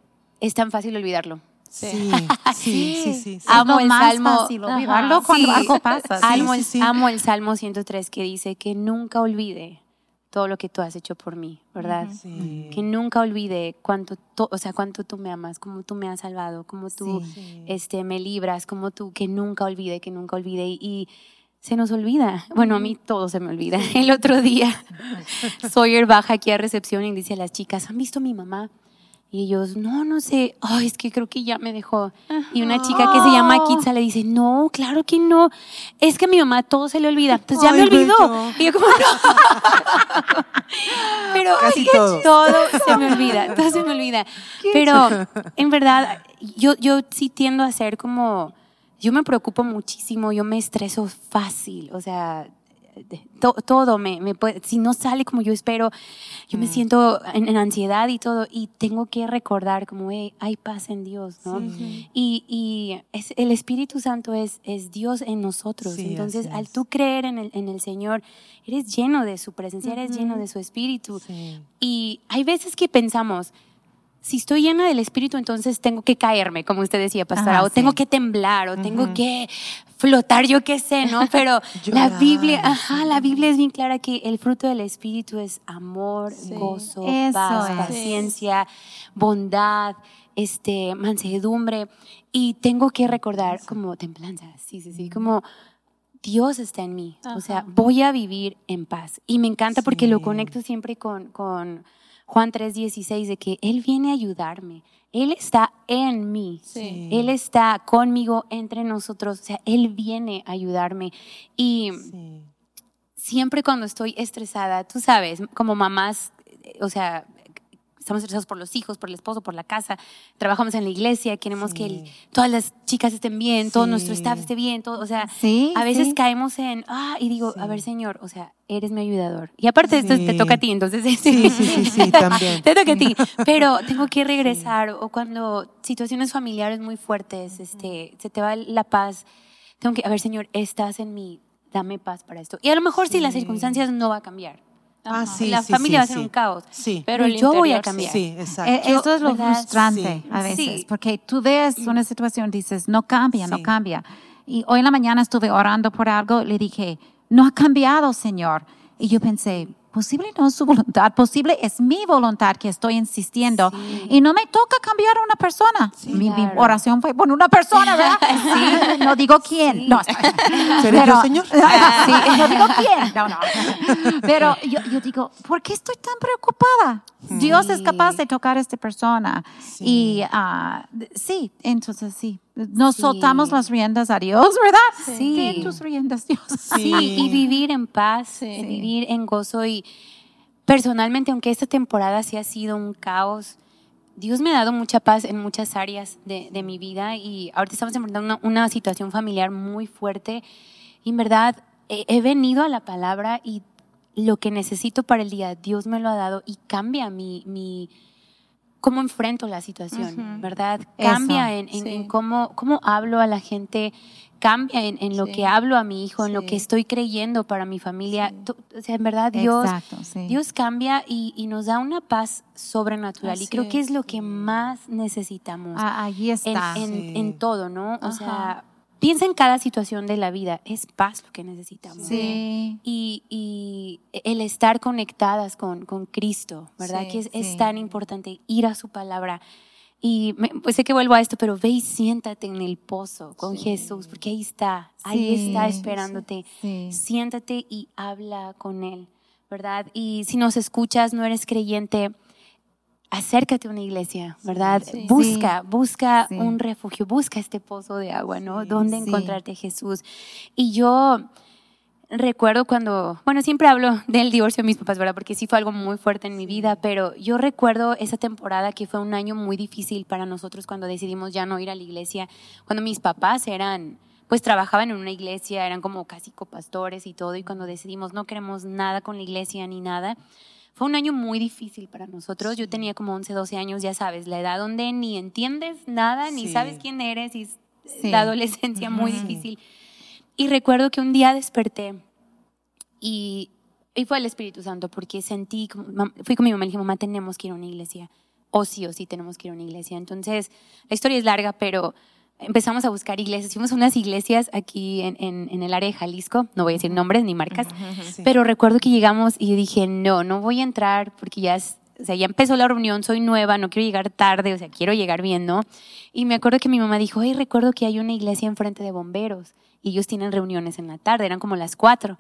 es tan fácil olvidarlo. Sí, sí, sí, Amo el salmo. cuando algo pasa. Amo el, amo el salmo 103 que dice que nunca olvide todo lo que tú has hecho por mí, ¿verdad? Que nunca olvide cuánto, o sea, cuánto tú me amas, cómo tú me has salvado, cómo tú este, me libras, cómo tú, que nunca olvide, que nunca olvide. Y, se nos olvida. Bueno, a mí todo se me olvida. El otro día, Sawyer baja aquí a recepción y dice a las chicas, ¿han visto a mi mamá? Y ellos, no, no sé, ay, es que creo que ya me dejó. Y una chica que se llama Kitsa le dice, no, claro que no, es que a mi mamá todo se le olvida. Entonces ya me olvidó. Y yo como, no. Pero Casi todo. todo. se me olvida, todo se me olvida. Pero en verdad, yo, yo sí tiendo a ser como, yo me preocupo muchísimo, yo me estreso fácil, o sea, todo me, me puede, si no sale como yo espero, yo me mm. siento en, ansiedad y todo, y tengo que recordar como, hay paz en Dios, ¿no? Y, y es, el Espíritu Santo es, es Dios en nosotros, entonces al tú creer en el, en el Señor, eres lleno de su presencia, eres lleno de su Espíritu. Y hay veces que pensamos, si estoy llena del Espíritu, entonces tengo que caerme, como usted decía, pastora, o tengo que temblar, o tengo que flotar, yo qué sé, ¿no? Pero la Biblia, ajá, la Biblia es bien clara que el fruto del Espíritu es amor, gozo, paz, paciencia, bondad, este, mansedumbre. Y tengo que recordar como templanza, sí, sí, sí, como Dios está en mí. O sea, voy a vivir en paz. Y me encanta porque lo conecto siempre con, con Juan 3:16, de que Él viene a ayudarme. Él está en mí. Él está conmigo entre nosotros. O sea, Él viene a ayudarme. Y siempre cuando estoy estresada, tú sabes, como mamás, o sea, estamos estresados por los hijos, por el esposo, por la casa, trabajamos en la iglesia, queremos que todas las chicas estén bien, todo nuestro staff esté bien, todo, o sea, a veces caemos en, ah, y digo, a ver, Señor, o sea, eres mi ayudador. Y aparte esto te toca a ti, entonces sí, sí, sí, también. te toca a ti, pero tengo que regresar o cuando situaciones familiares muy fuertes, este, se te va la paz, tengo que, a ver, Señor, estás en mí, dame paz para esto. Y a lo mejor si las circunstancias no va a cambiar, Ah, sí, la familia va a ser un caos. Sí. Pero yo voy a cambiar. Sí, exacto. Eh, eso es lo frustrante a veces, porque tú ves una situación, dices, no cambia, no cambia. Y hoy en la mañana estuve orando por algo, le dije, no ha cambiado, Señor. Y yo pensé, posible no es su voluntad, posible es mi voluntad que estoy insistiendo. Y no me toca cambiar a una persona. mi, oración fue por una persona, ¿verdad? sí. No digo quién. No, pero, señor? sí, no digo quién. No, no. Pero yo, yo digo, ¿por qué estoy tan preocupada? Dios es capaz de tocar a esta persona. Y uh, sí, entonces sí. Nos soltamos las riendas a Dios, ¿verdad? Sí. tus riendas, Dios. Sí. y vivir en paz, vivir en gozo. Y personalmente, aunque esta temporada sí ha sido un caos, Dios me ha dado mucha paz en muchas áreas de, de mi vida. Y ahorita estamos enfrentando una, una, situación familiar muy fuerte. Y en verdad, he, he venido a la palabra y lo que necesito para el día, Dios me lo ha dado y cambia mi, mi cómo enfrento la situación, ¿verdad? Cambia en, cómo, cómo hablo a la gente, cambia en, lo que hablo a mi hijo, en lo que estoy creyendo para mi familia. O sea, en verdad Dios, Dios cambia y, nos da una paz sobrenatural y creo que es lo que más necesitamos. Ah, está. En, todo, ¿no? O sea piensa en cada situación de la vida, es paz lo que necesitamos. Sí. Y, el estar conectadas con, con Cristo, ¿verdad? que es, tan importante ir a su palabra. Y pues sé que vuelvo a esto, pero ve y siéntate en el pozo con Jesús, porque ahí está, ahí está esperándote. Siéntate y habla con Él, ¿verdad? Y si nos escuchas, no eres creyente, acércate a una iglesia, ¿verdad? busca, busca un refugio, busca este pozo de agua, ¿no? ¿Dónde encontrarte Jesús? Y yo recuerdo cuando, bueno, siempre hablo del divorcio de mis papás, ¿verdad? Porque sí fue algo muy fuerte en mi vida, pero yo recuerdo esa temporada que fue un año muy difícil para nosotros cuando decidimos ya no ir a la iglesia, cuando mis papás eran, pues trabajaban en una iglesia, eran como casi copastores y todo, y cuando decidimos no queremos nada con la iglesia ni nada, fue un año muy difícil para nosotros. Yo tenía como 11, 12 años, ya sabes, la edad donde ni entiendes nada, ni sabes quién eres, y la adolescencia muy difícil. Y recuerdo que un día desperté y, y fue el Espíritu Santo, porque sentí, fui con mi mamá y dije, mamá, tenemos que ir a una iglesia. O sí o sí tenemos que ir a una iglesia. Entonces, la historia es larga, pero empezamos a buscar iglesias. Fuimos a unas iglesias aquí en, en, el área de Jalisco, no voy a decir nombres ni marcas, pero recuerdo que llegamos y dije, no, no voy a entrar porque ya, o sea, ya empezó la reunión, soy nueva, no quiero llegar tarde, o sea, quiero llegar bien, ¿no? Y me acuerdo que mi mamá dijo, hey, recuerdo que hay una iglesia enfrente de bomberos y ellos tienen reuniones en la tarde, eran como las cuatro.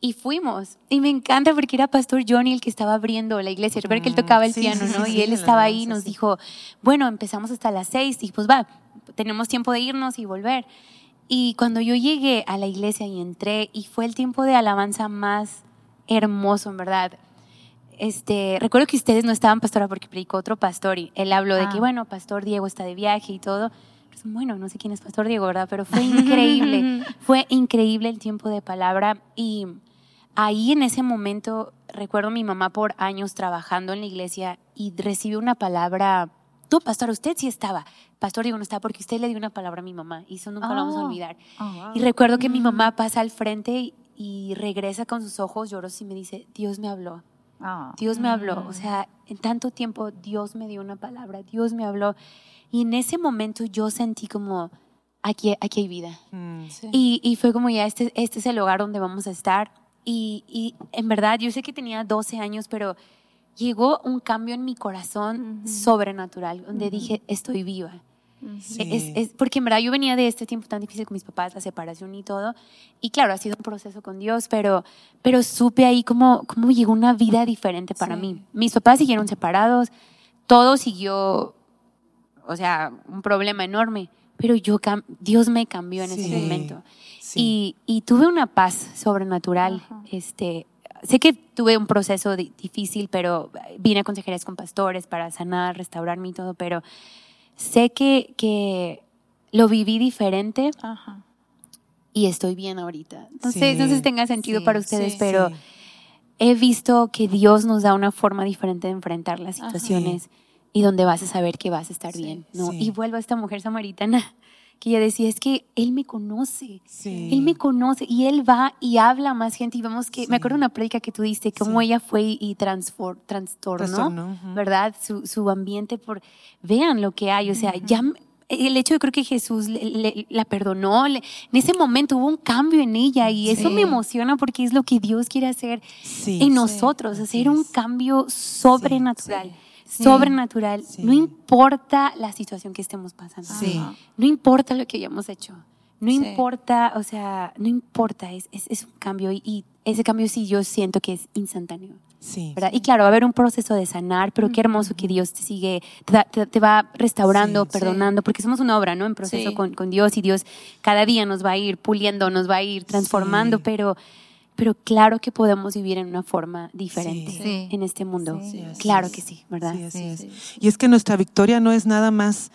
Y fuimos. Y me encanta porque era Pastor Johnny el que estaba abriendo la iglesia. Recuerda que él tocaba el piano, ¿no? y él estaba ahí y nos dijo, bueno, empezamos hasta las seis. Y pues va, tenemos tiempo de irnos y volver. Y cuando yo llegué a la iglesia y entré, y fue el tiempo de alabanza más hermoso, en verdad. Este, recuerdo que ustedes no estaban pastora porque predicó otro pastor y él habló de que, ah. bueno, Pastor Diego está de viaje y todo. Bueno, no sé quién es Pastor Diego, ¿verdad? Pero fue increíble. fue increíble el tiempo de palabra y ahí en ese momento recuerdo a mi mamá por años trabajando en la iglesia y recibió una palabra. Tú, pastor, usted sí estaba. Pastor, digo, no está porque usted le dio una palabra a mi mamá y eso nunca lo vamos a oh. olvidar. Oh, y recuerdo que mi mamá pasa al frente y, regresa con sus ojos llorosos y me dice, Dios me habló. Ah. Dios me habló. O mm. sea, en tanto tiempo Dios me dio una palabra, Dios me habló. Y en ese momento yo sentí como, aquí, aquí hay vida. Mm. y, y, fue como, ya, este, este es el lugar donde vamos a estar y, en verdad, yo sé que tenía 12 años, pero llegó un cambio en mi corazón sobrenatural, donde dije, estoy viva. Es, porque en verdad yo venía de este tiempo tan difícil con mis papás, la separación y todo. Y claro, ha sido un proceso con Dios, pero, pero supe ahí cómo, cómo llegó una vida diferente para mí. Mis papás siguieron separados, todo siguió, o sea, un problema enorme, pero yo, Dios me cambió en ese momento. Y, y, tuve una paz sobrenatural. Este, sé que tuve un proceso difícil, pero vine a consejerías con pastores para sanar, restaurarme y todo, pero sé que, que lo viví diferente y estoy bien ahorita. No, sé, no sé si tenga sentido para ustedes, pero he visto que Dios nos da una forma diferente de enfrentar las situaciones y donde vas a saber que vas a estar bien. ¿no? Y vuelvo a esta mujer samaritana que ella decía, es que él me conoce, él me conoce y él va y habla a más gente y vemos que, me acuerdo una prédica que tú diste, cómo ella fue y trastornó, ¿verdad? Su, su, ambiente por, vean lo que hay, o sea, ya el hecho de creo que Jesús la perdonó, en ese momento hubo un cambio en ella y eso me emociona porque es lo que Dios quiere hacer en nosotros, hacer un cambio sobrenatural sobrenatural. No importa la situación que estemos pasando. No importa lo que hayamos hecho. No importa, o sea, no importa, es, es, un cambio y, ese cambio sí yo siento que es instantáneo. Sí. ¿verdad? Y claro, va a haber un proceso de sanar, pero qué hermoso que Dios te sigue, te, va restaurando, perdonando, porque somos una obra, ¿no? En proceso con, con, Dios y Dios cada día nos va a ir puliendo, nos va a ir transformando, pero pero claro que podemos vivir en una forma diferente en este mundo. claro que sí, ¿verdad? Y es que nuestra victoria no es nada más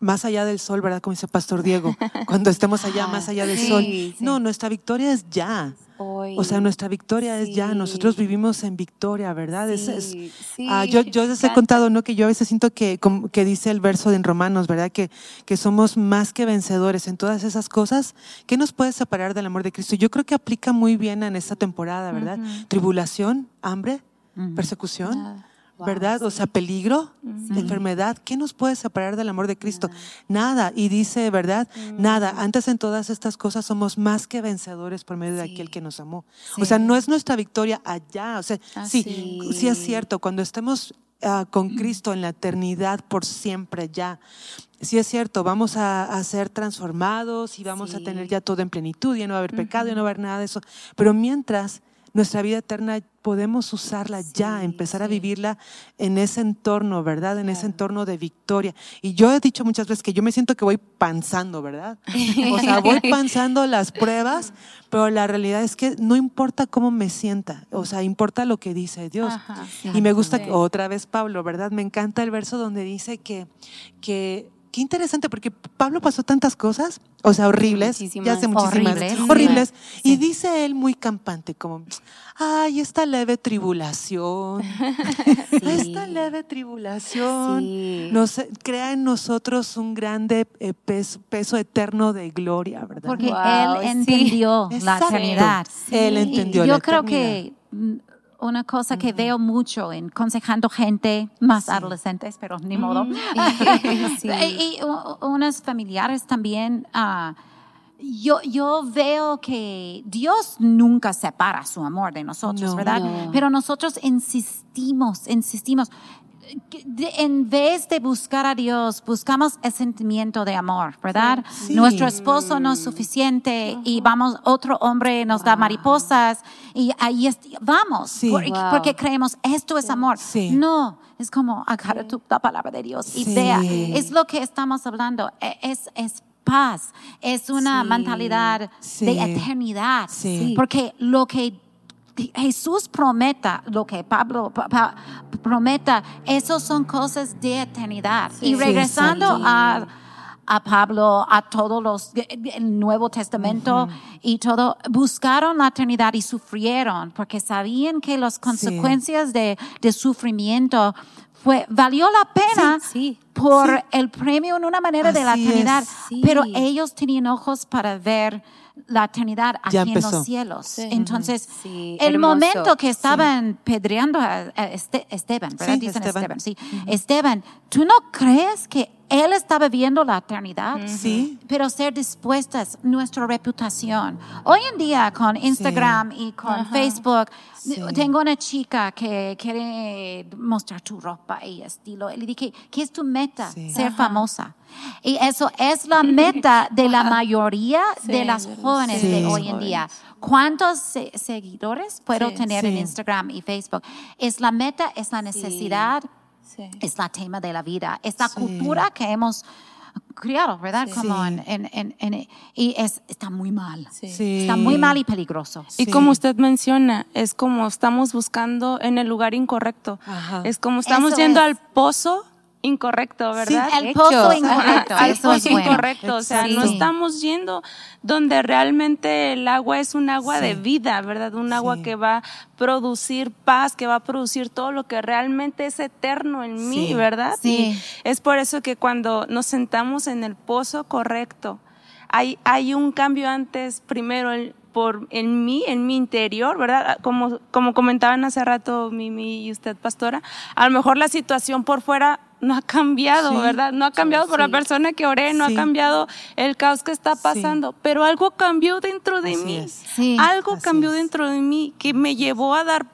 más allá del sol, ¿verdad? Como dice Pastor Diego, cuando estemos allá más allá del sol. No, nuestra victoria es ya. O sea, nuestra victoria es ya, nosotros vivimos en victoria, ¿verdad? es, ah, yo, yo les he contado, ¿no? Que yo a veces siento que, que dice el verso en Romanos, ¿verdad? Que, que somos más que vencedores en todas esas cosas. ¿Qué nos puede separar del amor de Cristo? Yo creo que aplica muy bien en esta temporada, ¿verdad? Tribulación, hambre, persecución. ¿Verdad? O sea, peligro, enfermedad, ¿qué nos puede separar del amor de Cristo? Nada. Y dice, ¿verdad? Nada. Antes en todas estas cosas somos más que vencedores por medio de aquel que nos amó. O sea, no es nuestra victoria allá. O sea, sí, sí, es cierto. Cuando estemos ah, con Cristo en la eternidad por siempre ya. Sí es cierto, vamos a, ser transformados y vamos a tener ya todo en plenitud, ya no va a haber pecado, ya no va a haber nada de eso. Pero mientras nuestra vida eterna podemos usarla ya, empezar a vivirla en ese entorno, ¿verdad? En ese entorno de victoria. Y yo he dicho muchas veces que yo me siento que voy panzando, ¿verdad? O sea, voy panzando las pruebas, pero la realidad es que no importa cómo me sienta, o sea, importa lo que dice Dios. y me gusta otra vez Pablo, ¿verdad? Me encanta el verso donde dice que, que qué interesante, porque Pablo pasó tantas cosas, o sea, horribles, ya hace muchísimas, horribles, y dice él muy campante, como, ay, esta leve tribulación, esta leve tribulación, nos, crea en nosotros un grande eh, peso, eterno de gloria, ¿verdad? Porque él entendió la eternidad. Él entendió Yo creo que una cosa que veo mucho en aconsejando gente más adolescentes, pero ni modo. y, unas familiares también. Uh, yo, yo veo que Dios nunca separa su amor de nosotros, ¿verdad? Pero nosotros insistimos, insistimos en vez de buscar a Dios, buscamos el sentimiento de amor, ¿verdad? Nuestro esposo no es suficiente y vamos, otro hombre nos da mariposas y ahí vamos, porque, creemos esto es amor. No, es como agarra tu, la palabra de Dios y vea, es lo que estamos hablando, e, es, es paz, es una mentalidad de eternidad, porque lo que Jesús prometa lo que Pablo prometa, esos son cosas de eternidad. y regresando a, a, Pablo, a todos los, el Nuevo Testamento y todo, buscaron la eternidad y sufrieron porque sabían que las consecuencias de, de sufrimiento fue, valió la pena por el premio en una manera de la eternidad, pero ellos tenían ojos para ver la eternidad aquí en los cielos. Entonces, el momento que estaban pedreando a este, Esteban, ¿verdad? Dicen Esteban, sí. Esteban, ¿tú no crees que él estaba viendo la eternidad? Sí. Pero ser dispuestas, nuestra reputación. Hoy en día con Instagram y con Facebook, tengo una chica que quiere mostrar tu ropa y estilo. Le dije, ¿qué es tu meta? Ser famosa. Y eso es la meta de la mayoría de las jóvenes de hoy en día. ¿Cuántos seguidores puedo tener en Instagram y Facebook? Es la meta, es la necesidad, es la tema de la vida, es la cultura que hemos criado, ¿verdad? Como en, en, y es, está muy mal. Está muy mal y peligroso. Y como usted menciona, es como estamos buscando en el lugar incorrecto. Es como estamos yendo al pozo incorrecto, ¿verdad? Sí, el pozo incorrecto. Al pozo incorrecto. O sea, no estamos yendo donde realmente el agua es un agua de vida, ¿verdad? Un agua que va a producir paz, que va a producir todo lo que realmente es eterno en mí, ¿verdad? Sí. es por eso que cuando nos sentamos en el pozo correcto, hay, hay un cambio antes, primero, el, por en mí, en mi interior, ¿verdad? Como, como comentaban hace rato Mimi y usted, pastora, a lo mejor la situación por fuera no ha cambiado, ¿verdad? No ha cambiado por la persona que oré, no ha cambiado el caos que está pasando, pero algo cambió dentro de mí. Algo cambió dentro de mí que me llevó a dar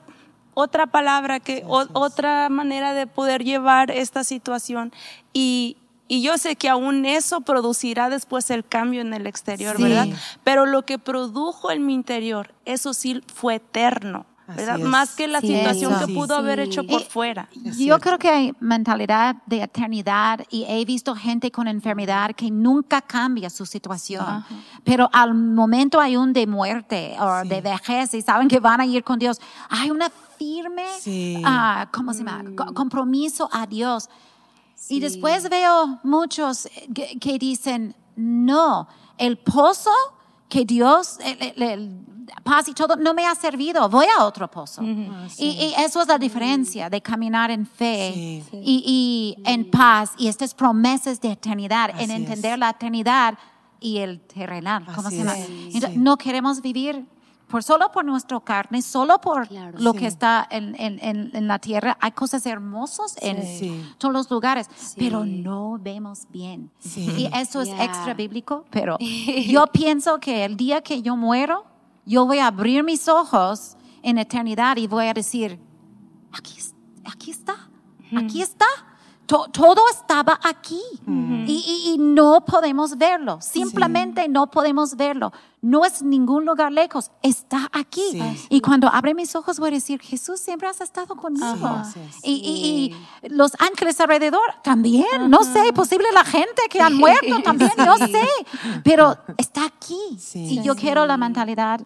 otra palabra, que otra manera de poder llevar esta situación y y yo sé que aún eso producirá después el cambio en el exterior, ¿verdad? Pero lo que produjo en mi interior, eso sí fue eterno. ¿Verdad? Más que la situación que pudo haber hecho por fuera. Yo creo que hay mentalidad de eternidad y he visto gente con enfermedad que nunca cambia su situación, pero al momento hay un de muerte o de vejez y saben que van a ir con Dios. Hay una firme, uh, ¿cómo se llama? Mm. Compromiso a Dios. Y después veo muchos que, dicen, no, el pozo que Dios, el, paz y todo, no me ha servido, voy a otro pozo. Ah, y, eso es la diferencia de caminar en fe y, en paz y estas promesas de eternidad, en entender la eternidad y el terrenal. ¿Cómo se llama? no queremos vivir por solo por nuestra carne, solo por lo que está en, en, en, la tierra. Hay cosas hermosas en todos los lugares, pero no vemos bien. Y eso es extra bíblico, pero yo pienso que el día que yo muero, yo voy a abrir mis ojos en eternidad y voy a decir, aquí, aquí está, aquí está todo estaba aquí. Y, no podemos verlo, simplemente no podemos verlo. No es ningún lugar lejos, está aquí. Y cuando abre mis ojos voy a decir, Jesús siempre has estado conmigo. Y, los ángeles alrededor también, no sé, posible la gente que han muerto también, no sé, pero está aquí. Y yo quiero la mentalidad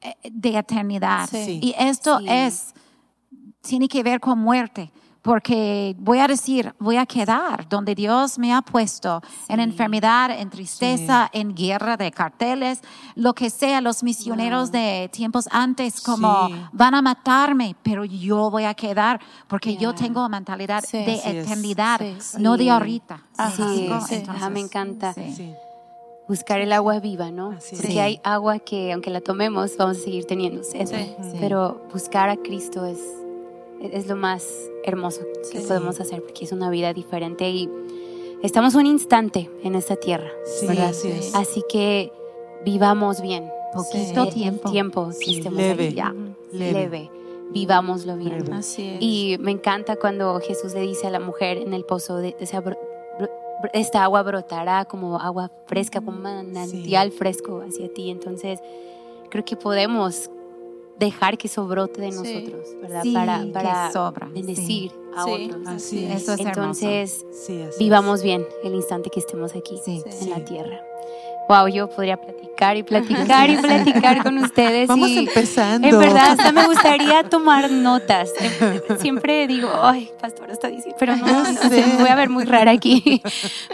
eh, de eternidad. Y esto es, tiene que ver con muerte porque voy a decir, voy a quedar donde Dios me ha puesto, en enfermedad, en tristeza, en guerra de carteles, lo que sea, los misioneros de tiempos antes como van a matarme, pero yo voy a quedar porque yo tengo mentalidad de eternidad, no de ahorita. Sí, me encanta. Buscar el agua viva, ¿no? Porque hay agua que aunque la tomemos vamos a seguir teniendo sed, pero buscar a Cristo es es lo más hermoso que podemos hacer porque es una vida diferente y estamos un instante en esta tierra, ¿verdad? Así, que vivamos bien. Poquito tiempo. Tiempo leve. ya. Leve. Vivámoslo bien. Así es. Y me encanta cuando Jesús le dice a la mujer en el pozo, de, esta agua brotará como agua fresca, como manantial fresco hacia ti. Entonces, creo que podemos dejar que eso brote de nosotros, ¿verdad? para para sobra. bendecir a otros. Así es. Entonces, vivamos bien el instante que estemos aquí en la tierra. Wow, yo podría platicar y platicar y platicar con ustedes. Vamos empezando. En verdad, hasta me gustaría tomar notas. Siempre digo, ay, pastor, está diciendo, pero no, no sé, voy a ver muy rara aquí.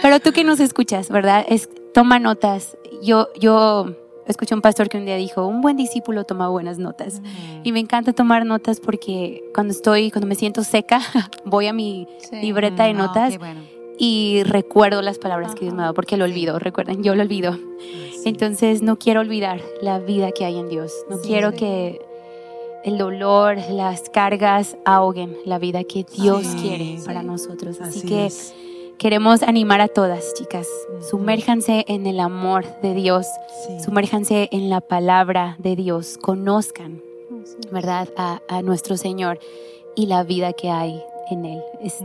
Pero tú que nos escuchas, ¿verdad? Es, toma notas. Yo, yo escuché un pastor que un día dijo, un buen discípulo toma buenas notas. Y me encanta tomar notas porque cuando estoy, cuando me siento seca, voy a mi libreta de notas y recuerdo las palabras que Dios me ha dado, porque lo olvido, recuerden, yo lo olvido. Entonces no quiero olvidar la vida que hay en Dios. No quiero que el dolor, las cargas ahoguen la vida que Dios quiere para nosotros. Así, que queremos animar a todas, chicas. Sumérjanse en el amor de Dios, sumérjanse en la palabra de Dios, conozcan, ¿verdad?, a, nuestro Señor y la vida que hay en Él. Es,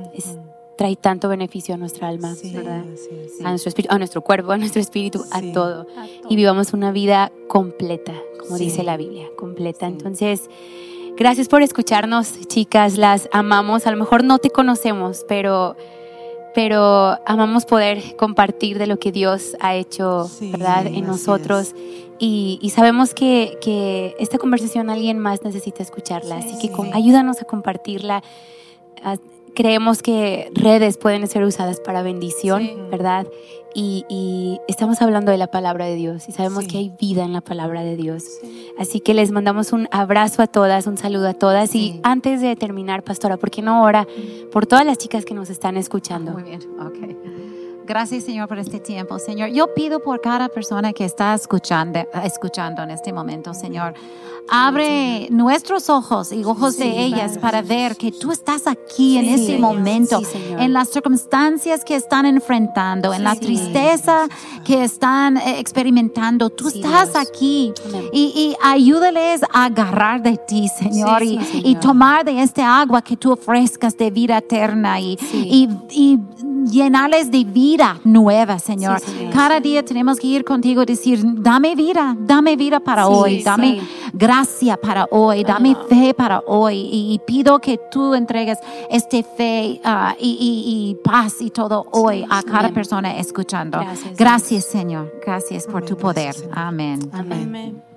trae tanto beneficio a nuestra alma, ¿verdad? A nuestro espíritu, a nuestro cuerpo, a nuestro espíritu, a todo. Y vivamos una vida completa, como dice la Biblia, completa. Entonces, gracias por escucharnos, chicas. Las amamos. A lo mejor no te conocemos, pero pero amamos poder compartir de lo que Dios ha hecho, ¿verdad?, en nosotros. Y, sabemos que, que, esta conversación alguien más necesita escucharla, así que ayúdanos a compartirla. Ah, creemos que redes pueden ser usadas para bendición, ¿verdad? Y, estamos hablando de la palabra de Dios y sabemos que hay vida en la palabra de Dios. Así que les mandamos un abrazo a todas, un saludo a todas. Y antes de terminar, pastora, ¿por qué no ora por todas las chicas que nos están escuchando? Muy bien, ok. Gracias, Señor, por este tiempo. Señor, yo pido por cada persona que está escuchando, escuchando en este momento, Señor. Abre nuestros ojos y ojos de ellas para ver que tú estás aquí en este momento, en las circunstancias que están enfrentando, en la tristeza que están eh, experimentando. Tú estás aquí y, ayúdales a agarrar de ti, Señor, y, tomar de este agua que tú ofrezcas de vida eterna y, y llenarles de vida nueva, Señor. Cada día tenemos que ir contigo y decir, dame vida, dame vida para hoy, dame gracia para hoy, dame fe para hoy y, pido que tú entregues este fe ah, y, paz y todo hoy a cada persona escuchando. Gracias, Señor. Gracias por tu poder. Amén. Amén.